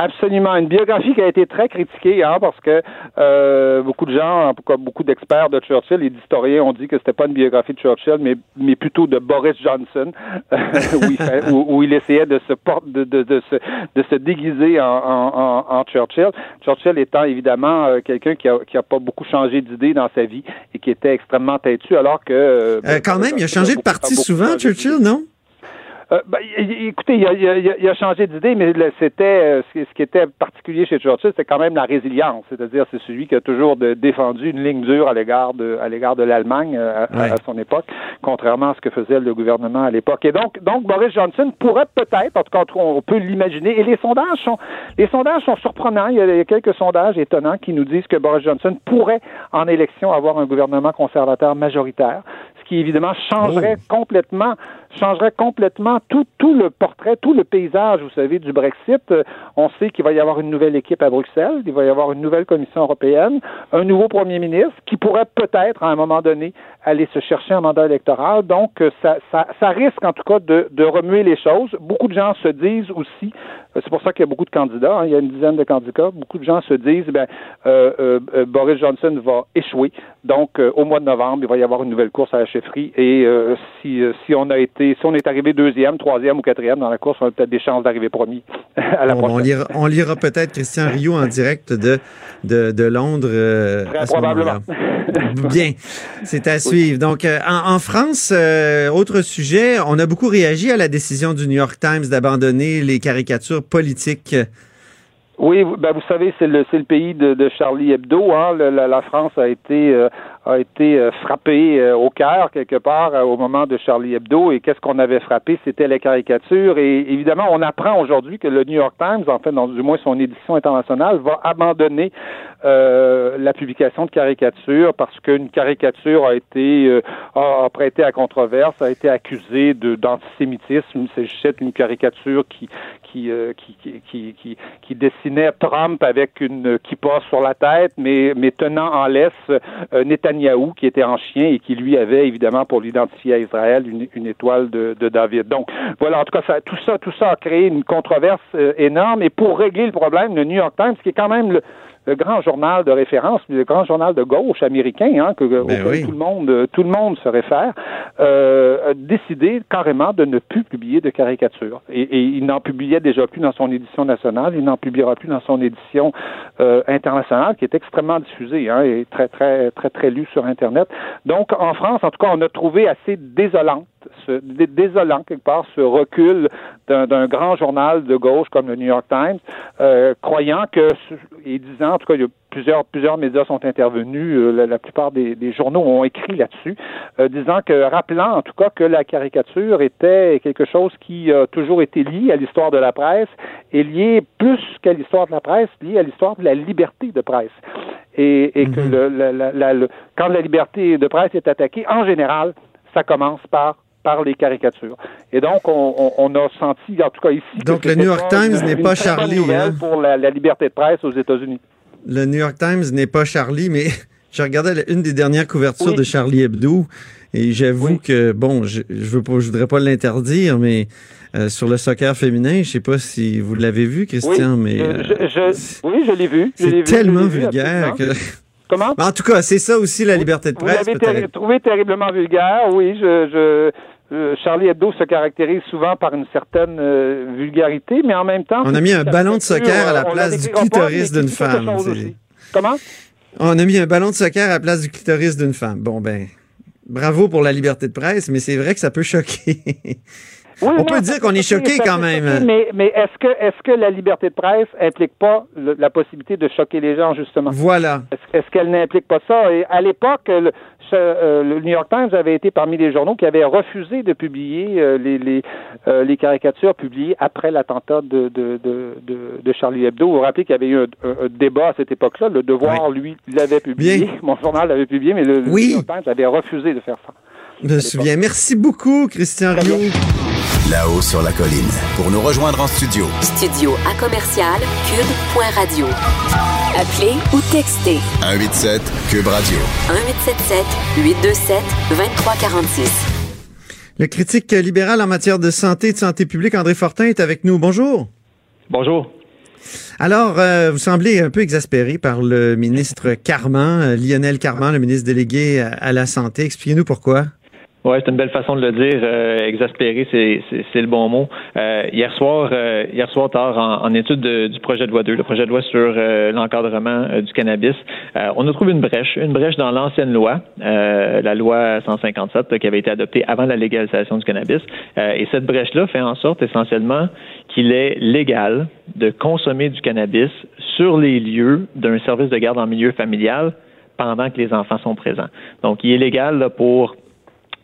Absolument. Une biographie qui a été très critiquée, hein, parce que euh, beaucoup de gens, comme beaucoup d'experts de Churchill et d'historiens ont dit que c'était pas une biographie de Churchill, mais, mais plutôt de Boris Johnson, où, il essayait de se, de, de, de, se, de se déguiser en, en, en, Churchill. Churchill étant évidemment euh, quelqu'un qui a, qui a pas beaucoup changé d'idée dans sa vie et qui était extrêmement têtu, alors que... Euh, quand même, il a changé de parti souvent, Churchill, non? Euh, ben, écoutez, il a, il il a changé d'idée, mais c'était euh, ce, qui était particulier chez Churchill, c'est quand même la résilience. C'est-à-dire, c'est celui qui a toujours défendu une ligne dure à l'égard de à l'égard de l'Allemagne euh, à, son époque, contrairement à ce que faisait le gouvernement à l'époque. Et donc, donc Boris Johnson pourrait peut-être, en tout cas, on peut l'imaginer. Et les sondages sont les sondages sont surprenants. Il y a quelques sondages étonnants qui nous disent que Boris Johnson pourrait, en élection, avoir un gouvernement conservateur majoritaire, qui évidemment changerait oh. complètement changerait complètement tout, tout le portrait, tout le paysage, vous savez, du Brexit. Euh, on sait qu'il va y avoir une nouvelle équipe à Bruxelles, il va y avoir une nouvelle Commission européenne, un nouveau Premier ministre qui pourrait peut-être, à un moment donné, aller se chercher un mandat électoral. Donc, euh, ça, ça, ça risque en tout cas de, de, remuer les choses. Beaucoup de gens se disent aussi, euh, c'est pour ça qu'il y a beaucoup de candidats, hein, il y a une dizaine de candidats, beaucoup de gens se disent, ben, euh, Boris Johnson va échouer. Donc, au mois de novembre, il va y avoir une nouvelle course à la chefferie. Et si, si on a été si on est arrivé deuxième, troisième ou quatrième dans la course, on a peut-être des chances d'arriver premier à la On lira, on lira peut-être Christian Rio en direct de, de, Londres. Euh, probablement. Bien, c'est à suivre. Donc, euh, en, France, euh, autre sujet, on a beaucoup réagi à la décision du New York Times d'abandonner les caricatures politiques. Oui, ben vous savez, c'est le, le pays de, de Charlie Hebdo. Hein. La, la, France a été a été euh, frappé euh, au cœur quelque part euh, au moment de Charlie Hebdo. Et qu'est-ce qu'on avait frappé? C'était les caricatures. Et évidemment, on apprend aujourd'hui que le New York Times, en fait, dans du moins son édition internationale, va abandonner la publication de caricatures parce qu'une caricature a été a, prêté à controverse, a été accusée d'antisémitisme. C'est une caricature qui qui, qui, qui, qui, qui, dessinait Trump avec une kippa sur la tête, mais, mais tenant en laisse euh, Netanyahou, qui était en chien et qui lui avait évidemment pour l'identifier à Israël une, étoile de, David. Donc voilà, en tout cas, ça, tout ça, tout ça a créé une controverse euh, énorme. Et pour régler le problème, le New York Times, qui est quand même le, le grand journal de référence, le grand journal de gauche américain, hein, que ben tout le monde, tout le monde se réfère, euh, a décidé carrément de ne plus publier de caricatures. Et, il n'en publiait déjà plus dans son édition nationale, il n'en publiera plus dans son édition euh, internationale, qui est extrêmement diffusée hein, et très très très très lue sur Internet. Donc en France, en tout cas, on a trouvé assez désolant ce, désolant quelque part ce recul d'un grand journal de gauche comme le New York Times, euh, croyant que et disant en tout cas il y a plusieurs plusieurs médias sont intervenus, euh, la, plupart des, journaux ont écrit là-dessus, euh, disant que rappelant en tout cas que la caricature était quelque chose qui a toujours été lié à l'histoire de la presse et lié plus qu'à l'histoire de la presse, lié à l'histoire de la liberté de presse et, que mhm. le, la, la, quand la liberté de presse est attaquée, en général, ça commence par par les caricatures. Et donc, on, on, a senti, en tout cas ici... Donc, le New York Times n'est pas Charlie. Hein? pour la, la, liberté de presse aux États-Unis. Le New York Times n'est pas Charlie, mais je regardais une des dernières couvertures de Charlie Hebdo et j'avoue que, bon, je, pas, je voudrais pas l'interdire, mais euh, sur le soccer féminin, je sais pas si vous l'avez vu, Christian, oui, mais... Je, je, oui, je l'ai vu. C'est tellement vulgaire que... Comment? En tout cas, c'est ça aussi la liberté de presse. Vous l'avez trouvé terriblement vulgaire, oui. Je, je, Charlie Hebdo se caractérise souvent par une certaine euh, vulgarité, mais en même temps... On a mis un ballon de soccer à la place du clitoris d'une femme. Comment? On a mis un ballon de soccer à la place du clitoris d'une femme. Bon, ben, bravo pour la liberté de presse, mais c'est vrai que ça peut choquer. on peut dire qu'on est choqué quand même. mais, mais est-ce que, est-ce que la liberté de presse implique pas la possibilité de choquer les gens, justement? Voilà. Est-ce, qu'elle n'implique pas ça? Et à l'époque, le, euh, le, New York Times avait été parmi les journaux qui avaient refusé de publier euh, les, les, euh, les, caricatures publiées après l'attentat de, de, de, de, Charlie Hebdo. Vous vous rappelez qu'il y avait eu un, débat à cette époque-là. Le Devoir, lui, l'avait publié. Mon journal l'avait publié, mais le, New York Times avait refusé de faire ça. Je me souviens. Merci beaucoup, Christian Rio. Là-haut sur la colline. Pour nous rejoindre en studio. Studio à commercial cube.radio. Appelez ou textez. 187 cube radio. 1877 827 2346. Le critique libéral en matière de santé et de santé publique, André Fortin, est avec nous. Bonjour. Bonjour. Alors, euh, vous semblez un peu exaspéré par le ministre Carman, euh, Lionel Carman, le ministre délégué à la santé. Expliquez-nous pourquoi. Oui, c'est une belle façon de le dire. Euh, exaspéré, c'est le bon mot. Euh, hier soir, euh, hier soir tard, en, étude du projet de loi 2, le projet de loi sur l'encadrement du cannabis, on a trouvé une brèche, une brèche dans l'ancienne loi, la loi 157 qui avait été adoptée avant la légalisation du cannabis. et cette brèche-là fait en sorte essentiellement qu'il est légal de consommer du cannabis sur les lieux d'un service de garde en milieu familial pendant que les enfants sont présents. Donc, il est légal là, pour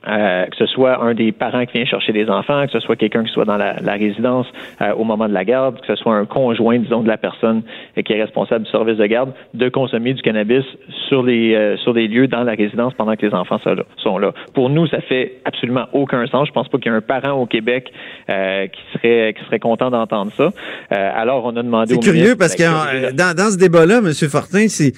euh, que ce soit un des parents qui vient chercher les enfants, que ce soit quelqu'un qui soit dans la, résidence euh, au moment de la garde, que ce soit un conjoint, disons, de la personne euh, qui est responsable du service de garde, de consommer du cannabis sur les sur des lieux dans la résidence pendant que les enfants sont là. Pour nous, ça fait absolument aucun sens. Je pense pas qu'il y ait un parent au Québec qui serait qui serait content d'entendre ça. alors, on a demandé. C'est curieux parce que dans, dans ce débat-là, M. Fortin, c'est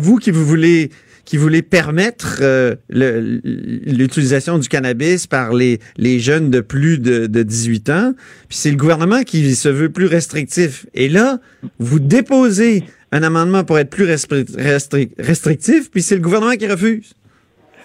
vous qui vous voulez qui voulait permettre euh, l'utilisation du cannabis par les, les jeunes de plus de, de 18 ans. Puis c'est le gouvernement qui se veut plus restrictif. Et là, vous déposez un amendement pour être plus restrictif, puis c'est le gouvernement qui refuse.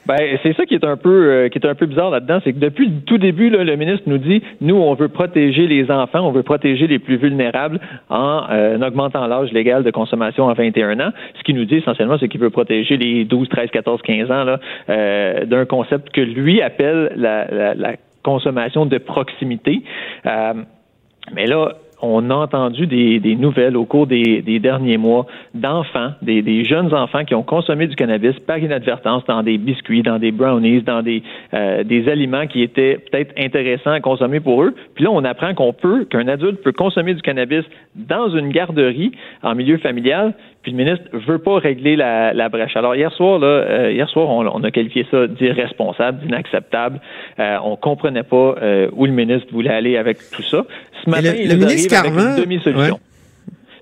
Ben, c'est ça qui est un peu euh, qui est un peu bizarre là-dedans, c'est que depuis le tout début, là, le ministre nous dit nous, on veut protéger les enfants, on veut protéger les plus vulnérables en, euh, augmentant l'âge légal de consommation à 21 ans. Ce qu'il nous dit essentiellement, c'est qu'il veut protéger les 12, 13, 14, 15 ans là, euh, d'un concept que lui appelle la, la, la consommation de proximité. mais là, on a entendu des, nouvelles au cours des, derniers mois d'enfants, des, des, jeunes enfants qui ont consommé du cannabis par inadvertance dans des biscuits, dans des brownies, dans des, euh, des aliments qui étaient peut-être intéressants à consommer pour eux. Puis là, on apprend qu'on peut, qu'un adulte peut consommer du cannabis dans une garderie en milieu familial, puis le ministre veut pas régler la, la brèche. Alors hier soir, là, euh, hier soir, on, on, a qualifié ça d'irresponsable, d'inacceptable. Euh, on comprenait pas euh, où le ministre voulait aller avec tout ça. Ce matin, le, il nous arrive avec une demi-solution.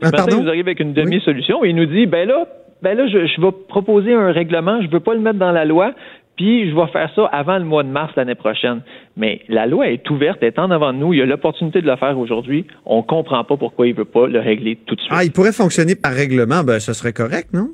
Ce matin, il nous arrive avec une demi-solution et il nous dit, ben là, ben là, je, je vais proposer un règlement, je veux pas le mettre dans la loi, puis je vais faire ça avant le mois de mars l'année prochaine. Mais la loi est ouverte, elle est en avant de nous, il y a l'opportunité de le faire aujourd'hui. On ne comprend pas pourquoi il ne veut pas le régler tout de suite. Ah, il pourrait fonctionner par règlement, ben ce serait correct, non?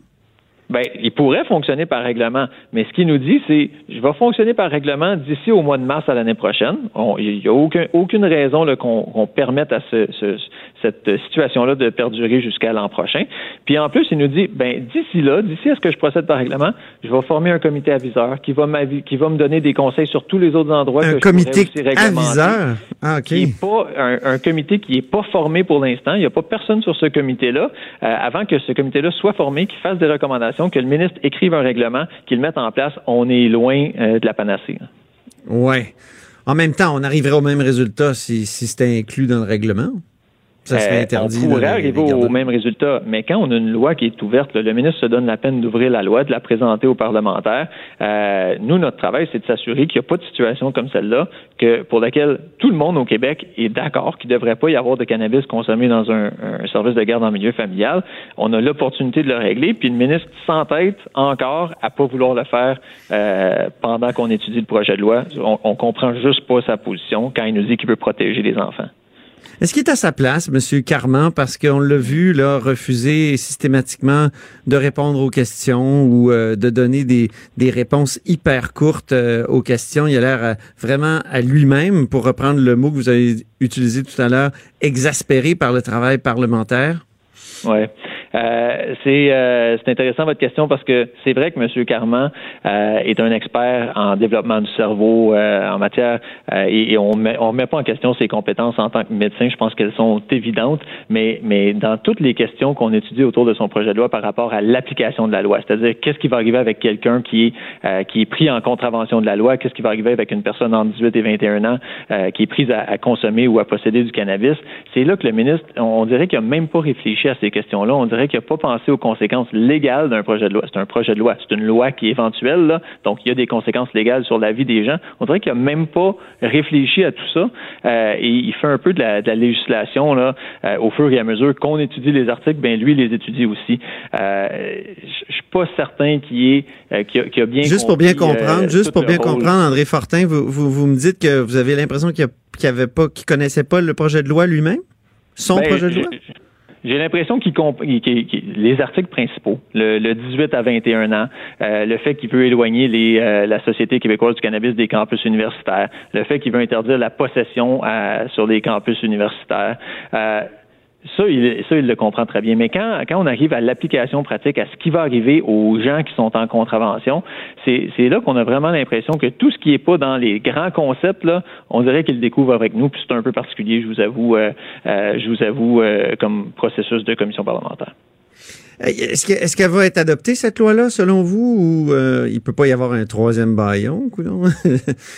Ben, il pourrait fonctionner par règlement, mais ce qu'il nous dit, c'est je vais fonctionner par règlement d'ici au mois de mars à l'année prochaine. Il n'y a aucun, aucune raison qu'on permette à ce, cette situation-là de perdurer jusqu'à l'an prochain. Puis en plus, il nous dit ben d'ici là, d'ici à ce que je procède par règlement, je vais former un comité aviseur qui va qui va me donner des conseils sur tous les autres endroits un que comité je aussi aviseur? Ah, ok. Qui est pas un, un, comité qui est pas formé pour l'instant. Il n'y a pas personne sur ce comité-là euh, avant que ce comité-là soit formé, qu'il fasse des recommandations que le ministre écrive un règlement, qu'il mette en place, on est loin euh, de la panacée. Oui. En même temps, on arriverait au même résultat si, si c'était inclus dans le règlement. Ça serait interdit. on pourrait arriver au même résultat. Mais quand on a une loi qui est ouverte, le ministre se donne la peine d'ouvrir la loi, de la présenter aux parlementaires. Euh, nous, notre travail, c'est de s'assurer qu'il n'y a pas de situation comme celle-là, que pour laquelle tout le monde au Québec est d'accord qu'il ne devrait pas y avoir de cannabis consommé dans un, un service de garde en milieu familial. On a l'opportunité de le régler, puis le ministre s'entête encore à pas vouloir le faire euh, pendant qu'on étudie le projet de loi. On, on comprend juste pas sa position quand il nous dit qu'il veut protéger les enfants. Est-ce qu'il est à sa place, M. Carman, parce qu'on l'a vu là refuser systématiquement de répondre aux questions ou euh, de donner des, des réponses hyper courtes euh, aux questions? Il a l'air euh, vraiment à lui-même, pour reprendre le mot que vous avez utilisé tout à l'heure, exaspéré par le travail parlementaire. Ouais. Euh, c'est euh, c'est intéressant votre question parce que c'est vrai que M. Carman euh, est un expert en développement du cerveau euh, en matière euh, et, et on met, on met pas en question ses compétences en tant que médecin. Je pense qu'elles sont évidentes, mais mais dans toutes les questions qu'on étudie autour de son projet de loi par rapport à l'application de la loi, c'est-à-dire qu'est-ce qui va arriver avec quelqu'un qui est qui est pris en contravention de la loi, qu'est-ce qui va arriver avec une personne entre 18 et 21 ans qui est prise à, à consommer ou à posséder du cannabis, c'est là que le ministre, on, dirait qu'il a même pas réfléchi à ces questions-là. Qu'il n'a pas pensé aux conséquences légales d'un projet de loi. C'est un projet de loi. C'est une loi qui est éventuelle, là. donc il y a des conséquences légales sur la vie des gens. On dirait qu'il n'a même pas réfléchi à tout ça. Euh, et il fait un peu de la, de la législation là, euh, au fur et à mesure qu'on étudie les articles, ben lui il les étudie aussi. Euh, je suis pas certain qu'il est euh, qu'il a, a bien Juste pour bien compris, euh, comprendre, juste pour bien rôle. comprendre, André Fortin, vous, vous, vous me dites que vous avez l'impression qu'il qu'il avait pas, qu'il connaissait pas le projet de loi lui-même, son Ben, projet de loi? J'ai l'impression qu'il comp- les articles principaux, le, le 18 à 21 ans, euh, le fait qu'il veut éloigner les, euh, la Société québécoise du cannabis des campus universitaires, le fait qu'il veut interdire la possession euh, sur les campus universitaires. euh, ça il, ça, il le comprend très bien. Mais quand, quand on arrive à l'application pratique, à ce qui va arriver aux gens qui sont en contravention, c'est là qu'on a vraiment l'impression que tout ce qui est pas dans les grands concepts, on dirait qu'il le découvre avec nous. Puis c'est un peu particulier, je vous avoue, euh, euh, je vous avoue, euh, comme processus de commission parlementaire. Est-ce que- est-ce qu'elle va être adoptée, cette loi-là, selon vous, ou euh, il peut pas y avoir un troisième baillon?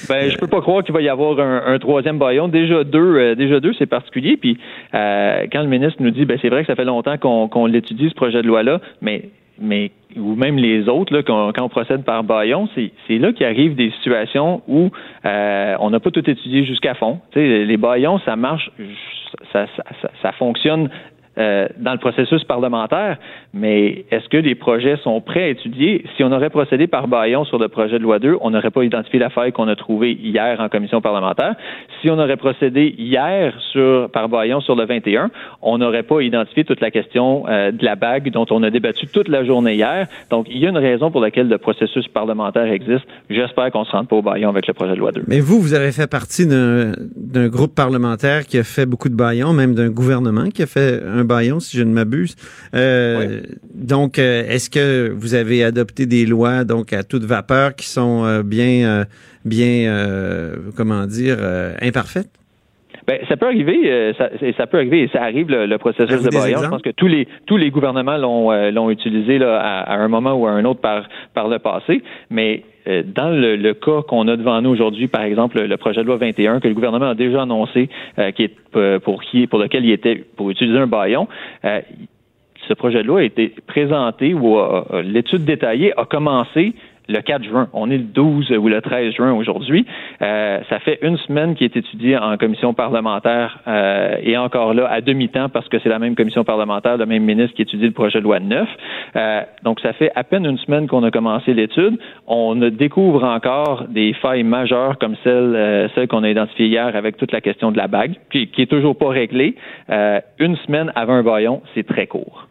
Ben, je peux pas croire qu'il va y avoir un, troisième baillon. Déjà deux, euh, déjà deux, c'est particulier. Puis euh, quand le ministre nous dit, ben c'est vrai que ça fait longtemps qu'on l'étudie ce projet de loi-là, mais mais ou même les autres, là, quand, on procède par baillon, c'est là qu'il arrive des situations où euh, on n'a pas tout étudié jusqu'à fond. Les baillons, ça marche, ça, ça, ça, ça fonctionne euh, dans le processus parlementaire, mais est-ce que les projets sont prêts à étudier? Si on aurait procédé par baillon sur le projet de loi 2, on n'aurait pas identifié la faille qu'on a trouvée hier en commission parlementaire. Si on aurait procédé hier sur, par baillon sur le 21, on n'aurait pas identifié toute la question euh, de la bague dont on a débattu toute la journée hier. Donc, il y a une raison pour laquelle le processus parlementaire existe. J'espère qu'on ne se rende pas au baillon avec le projet de loi 2. Mais vous, vous avez fait partie d'un groupe parlementaire qui a fait beaucoup de baillons, même d'un gouvernement qui a fait un baillon, si je ne m'abuse. Euh, Donc, euh, est-ce que vous avez adopté des lois donc à toute vapeur qui sont euh, bien, bien, comment dire, imparfaites? Ben, ça peut arriver, euh, ça, peut arriver, et ça arrive le, le processus de baillon. Je pense que tous les tous les gouvernements l'ont euh, l'ont utilisé là, à, à un moment ou à un autre par par le passé, mais dans le, le cas qu'on a devant nous aujourd'hui, par exemple le projet de loi 21 que le gouvernement a déjà annoncé, euh, qui est euh, pour qui pour lequel il était pour utiliser un baillon. euh, ce projet de loi a été présenté ou l'étude détaillée a commencé le 4 juin. On est le 12 ou le 13 juin aujourd'hui. Euh, ça fait une semaine qu'il est étudié en commission parlementaire euh, et encore là à demi-temps parce que c'est la même commission parlementaire, le même ministre qui étudie le projet de loi 9. Euh, donc ça fait à peine une semaine qu'on a commencé l'étude. On découvre encore des failles majeures comme celle, euh, qu'on a identifiée hier avec toute la question de la bague, qui, qui est toujours pas réglée. Euh, une semaine avant un baillon, c'est très court.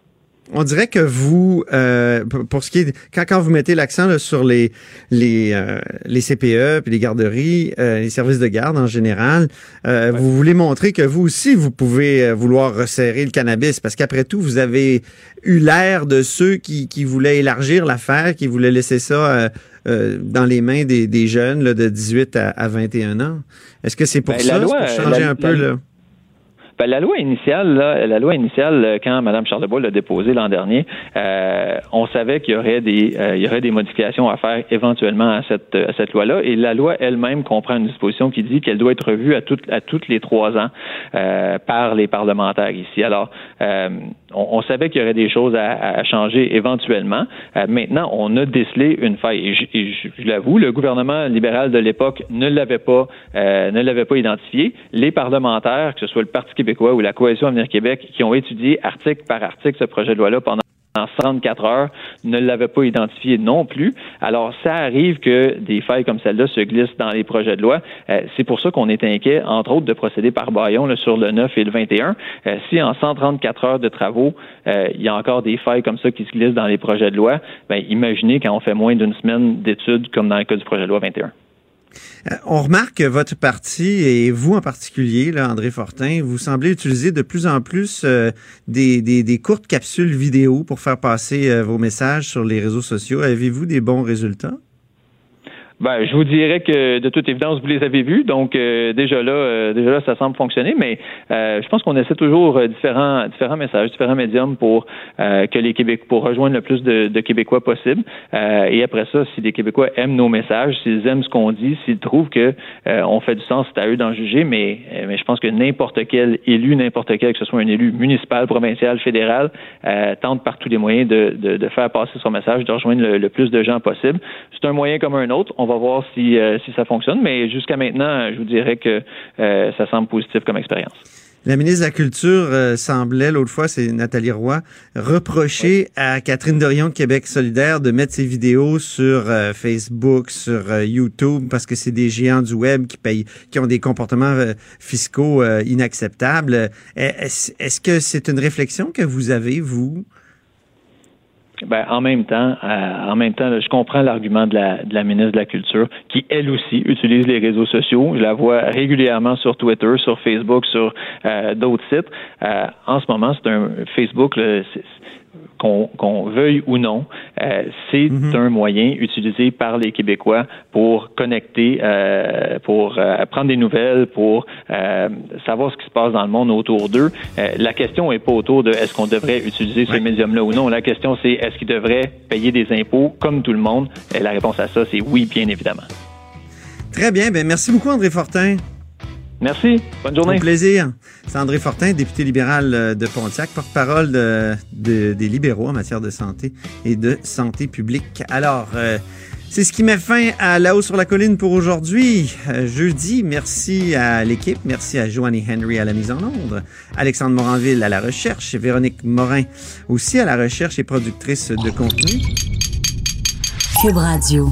On dirait que vous, euh, pour- ce qui est quand, quand vous mettez l'accent sur les les euh, les CPE puis les garderies, euh, les services de garde en général, euh, vous voulez montrer que vous aussi vous pouvez vouloir resserrer le cannabis parce qu'après tout vous avez eu l'air de ceux qui qui voulaient élargir l'affaire, qui voulaient laisser ça dans les mains des, des jeunes là, de 18 à, à 21 ans. Est-ce que c'est pour Ben, ça, loi, pour changer la- un peu là? Ben, la loi initiale, là, la loi initiale, euh, quand Mme Charlebois l'a déposée l'an dernier, euh, on savait qu'il y aurait des, euh, il y aurait des modifications à faire éventuellement à cette, à cette loi-là. Et la loi elle-même comprend une disposition qui dit qu'elle doit être revue à, toutes à toutes les trois ans par les parlementaires ici. Alors, on, savait qu'il y aurait des choses à, à changer éventuellement. maintenant, on a décelé une faille. Et je, l'avoue, le gouvernement libéral de l'époque ne l'avait pas, ne l'avait pas identifié. Les parlementaires, que ce soit le Parti québécois ou la Coalition Avenir Québec, qui ont étudié article par article ce projet de loi-là pendant 134 heures, ne l'avaient pas identifié non plus. Alors, ça arrive que des failles comme celle-là se glissent dans les projets de loi. Euh, c'est pour ça qu'on est inquiet, entre autres, de procéder par baillon sur le 9 et le 21. Euh, si en 134 heures de travaux, euh, il y a encore des failles comme ça qui se glissent dans les projets de loi, ben, imaginez quand on fait moins d'une semaine d'études, comme dans le cas du projet de loi 21. Euh, on remarque que votre parti et vous en particulier, André Fortin, vous semblez utiliser de plus en plus euh, des, courtes capsules vidéo pour faire passer euh, vos messages sur les réseaux sociaux. Avez-vous des bons résultats? Ben, je vous dirais que de toute évidence, vous les avez vus, donc euh, déjà là, euh, déjà là, ça semble fonctionner. Mais euh, je pense qu'on essaie toujours différents différents messages, différents médiums pour que les Québécois, pour rejoindre le plus de, de Québécois possible. et après ça, si les Québécois aiment nos messages, s'ils aiment ce qu'on dit, s'ils trouvent que on fait du sens, c'est à eux d'en juger. Mais mais je pense que n'importe quel élu, n'importe quel, que ce soit un élu municipal, provincial, fédéral, tente par tous les moyens de, de, de, faire passer son message, de rejoindre le, plus de gens possible. C'est un moyen comme un autre. Va voir si, euh, si ça fonctionne, mais jusqu'à maintenant, je vous dirais que euh, ça semble positif comme expérience. La ministre de la Culture euh, semblait, l'autre fois, c'est Nathalie Roy, reprocher à Catherine Dorion de Québec solidaire de mettre ses vidéos sur Facebook, sur YouTube, parce que c'est des géants du web qui payent, qui ont des comportements fiscaux inacceptables. Est-ce que c'est une réflexion que vous avez, vous? Ben, en même temps, euh, en même temps, je comprends l'argument de la, de la ministre de la Culture, qui elle aussi utilise les réseaux sociaux. Je la vois régulièrement sur Twitter, sur Facebook, sur euh, d'autres sites. Euh, en ce moment, c'est un Facebook, qu'on veuille ou non, euh, c'est mhm. un moyen utilisé par les Québécois pour connecter, euh, pour euh, prendre des nouvelles, pour savoir ce qui se passe dans le monde autour d'eux. la question n'est pas autour de est-ce qu'on devrait utiliser ce médium-là ou non. La question, c'est est-ce qu'ils devraient payer des impôts comme tout le monde? Et la réponse à ça, c'est oui, bien évidemment. Très bien. Ben, merci beaucoup, André Fortin. Merci. Bonne journée. Un plaisir. C'est André Fortin, député libéral euh, de Pontiac, porte-parole des libéraux en matière de santé et de santé publique. Alors, euh, c'est ce qui met fin à La Haut sur la Colline pour aujourd'hui. Euh, jeudi, merci à l'équipe, merci à Joanny Henry à la mise en onde, Alexandre Moranville à la recherche, Véronique Morin aussi à la recherche et productrice de contenu. Cube Radio.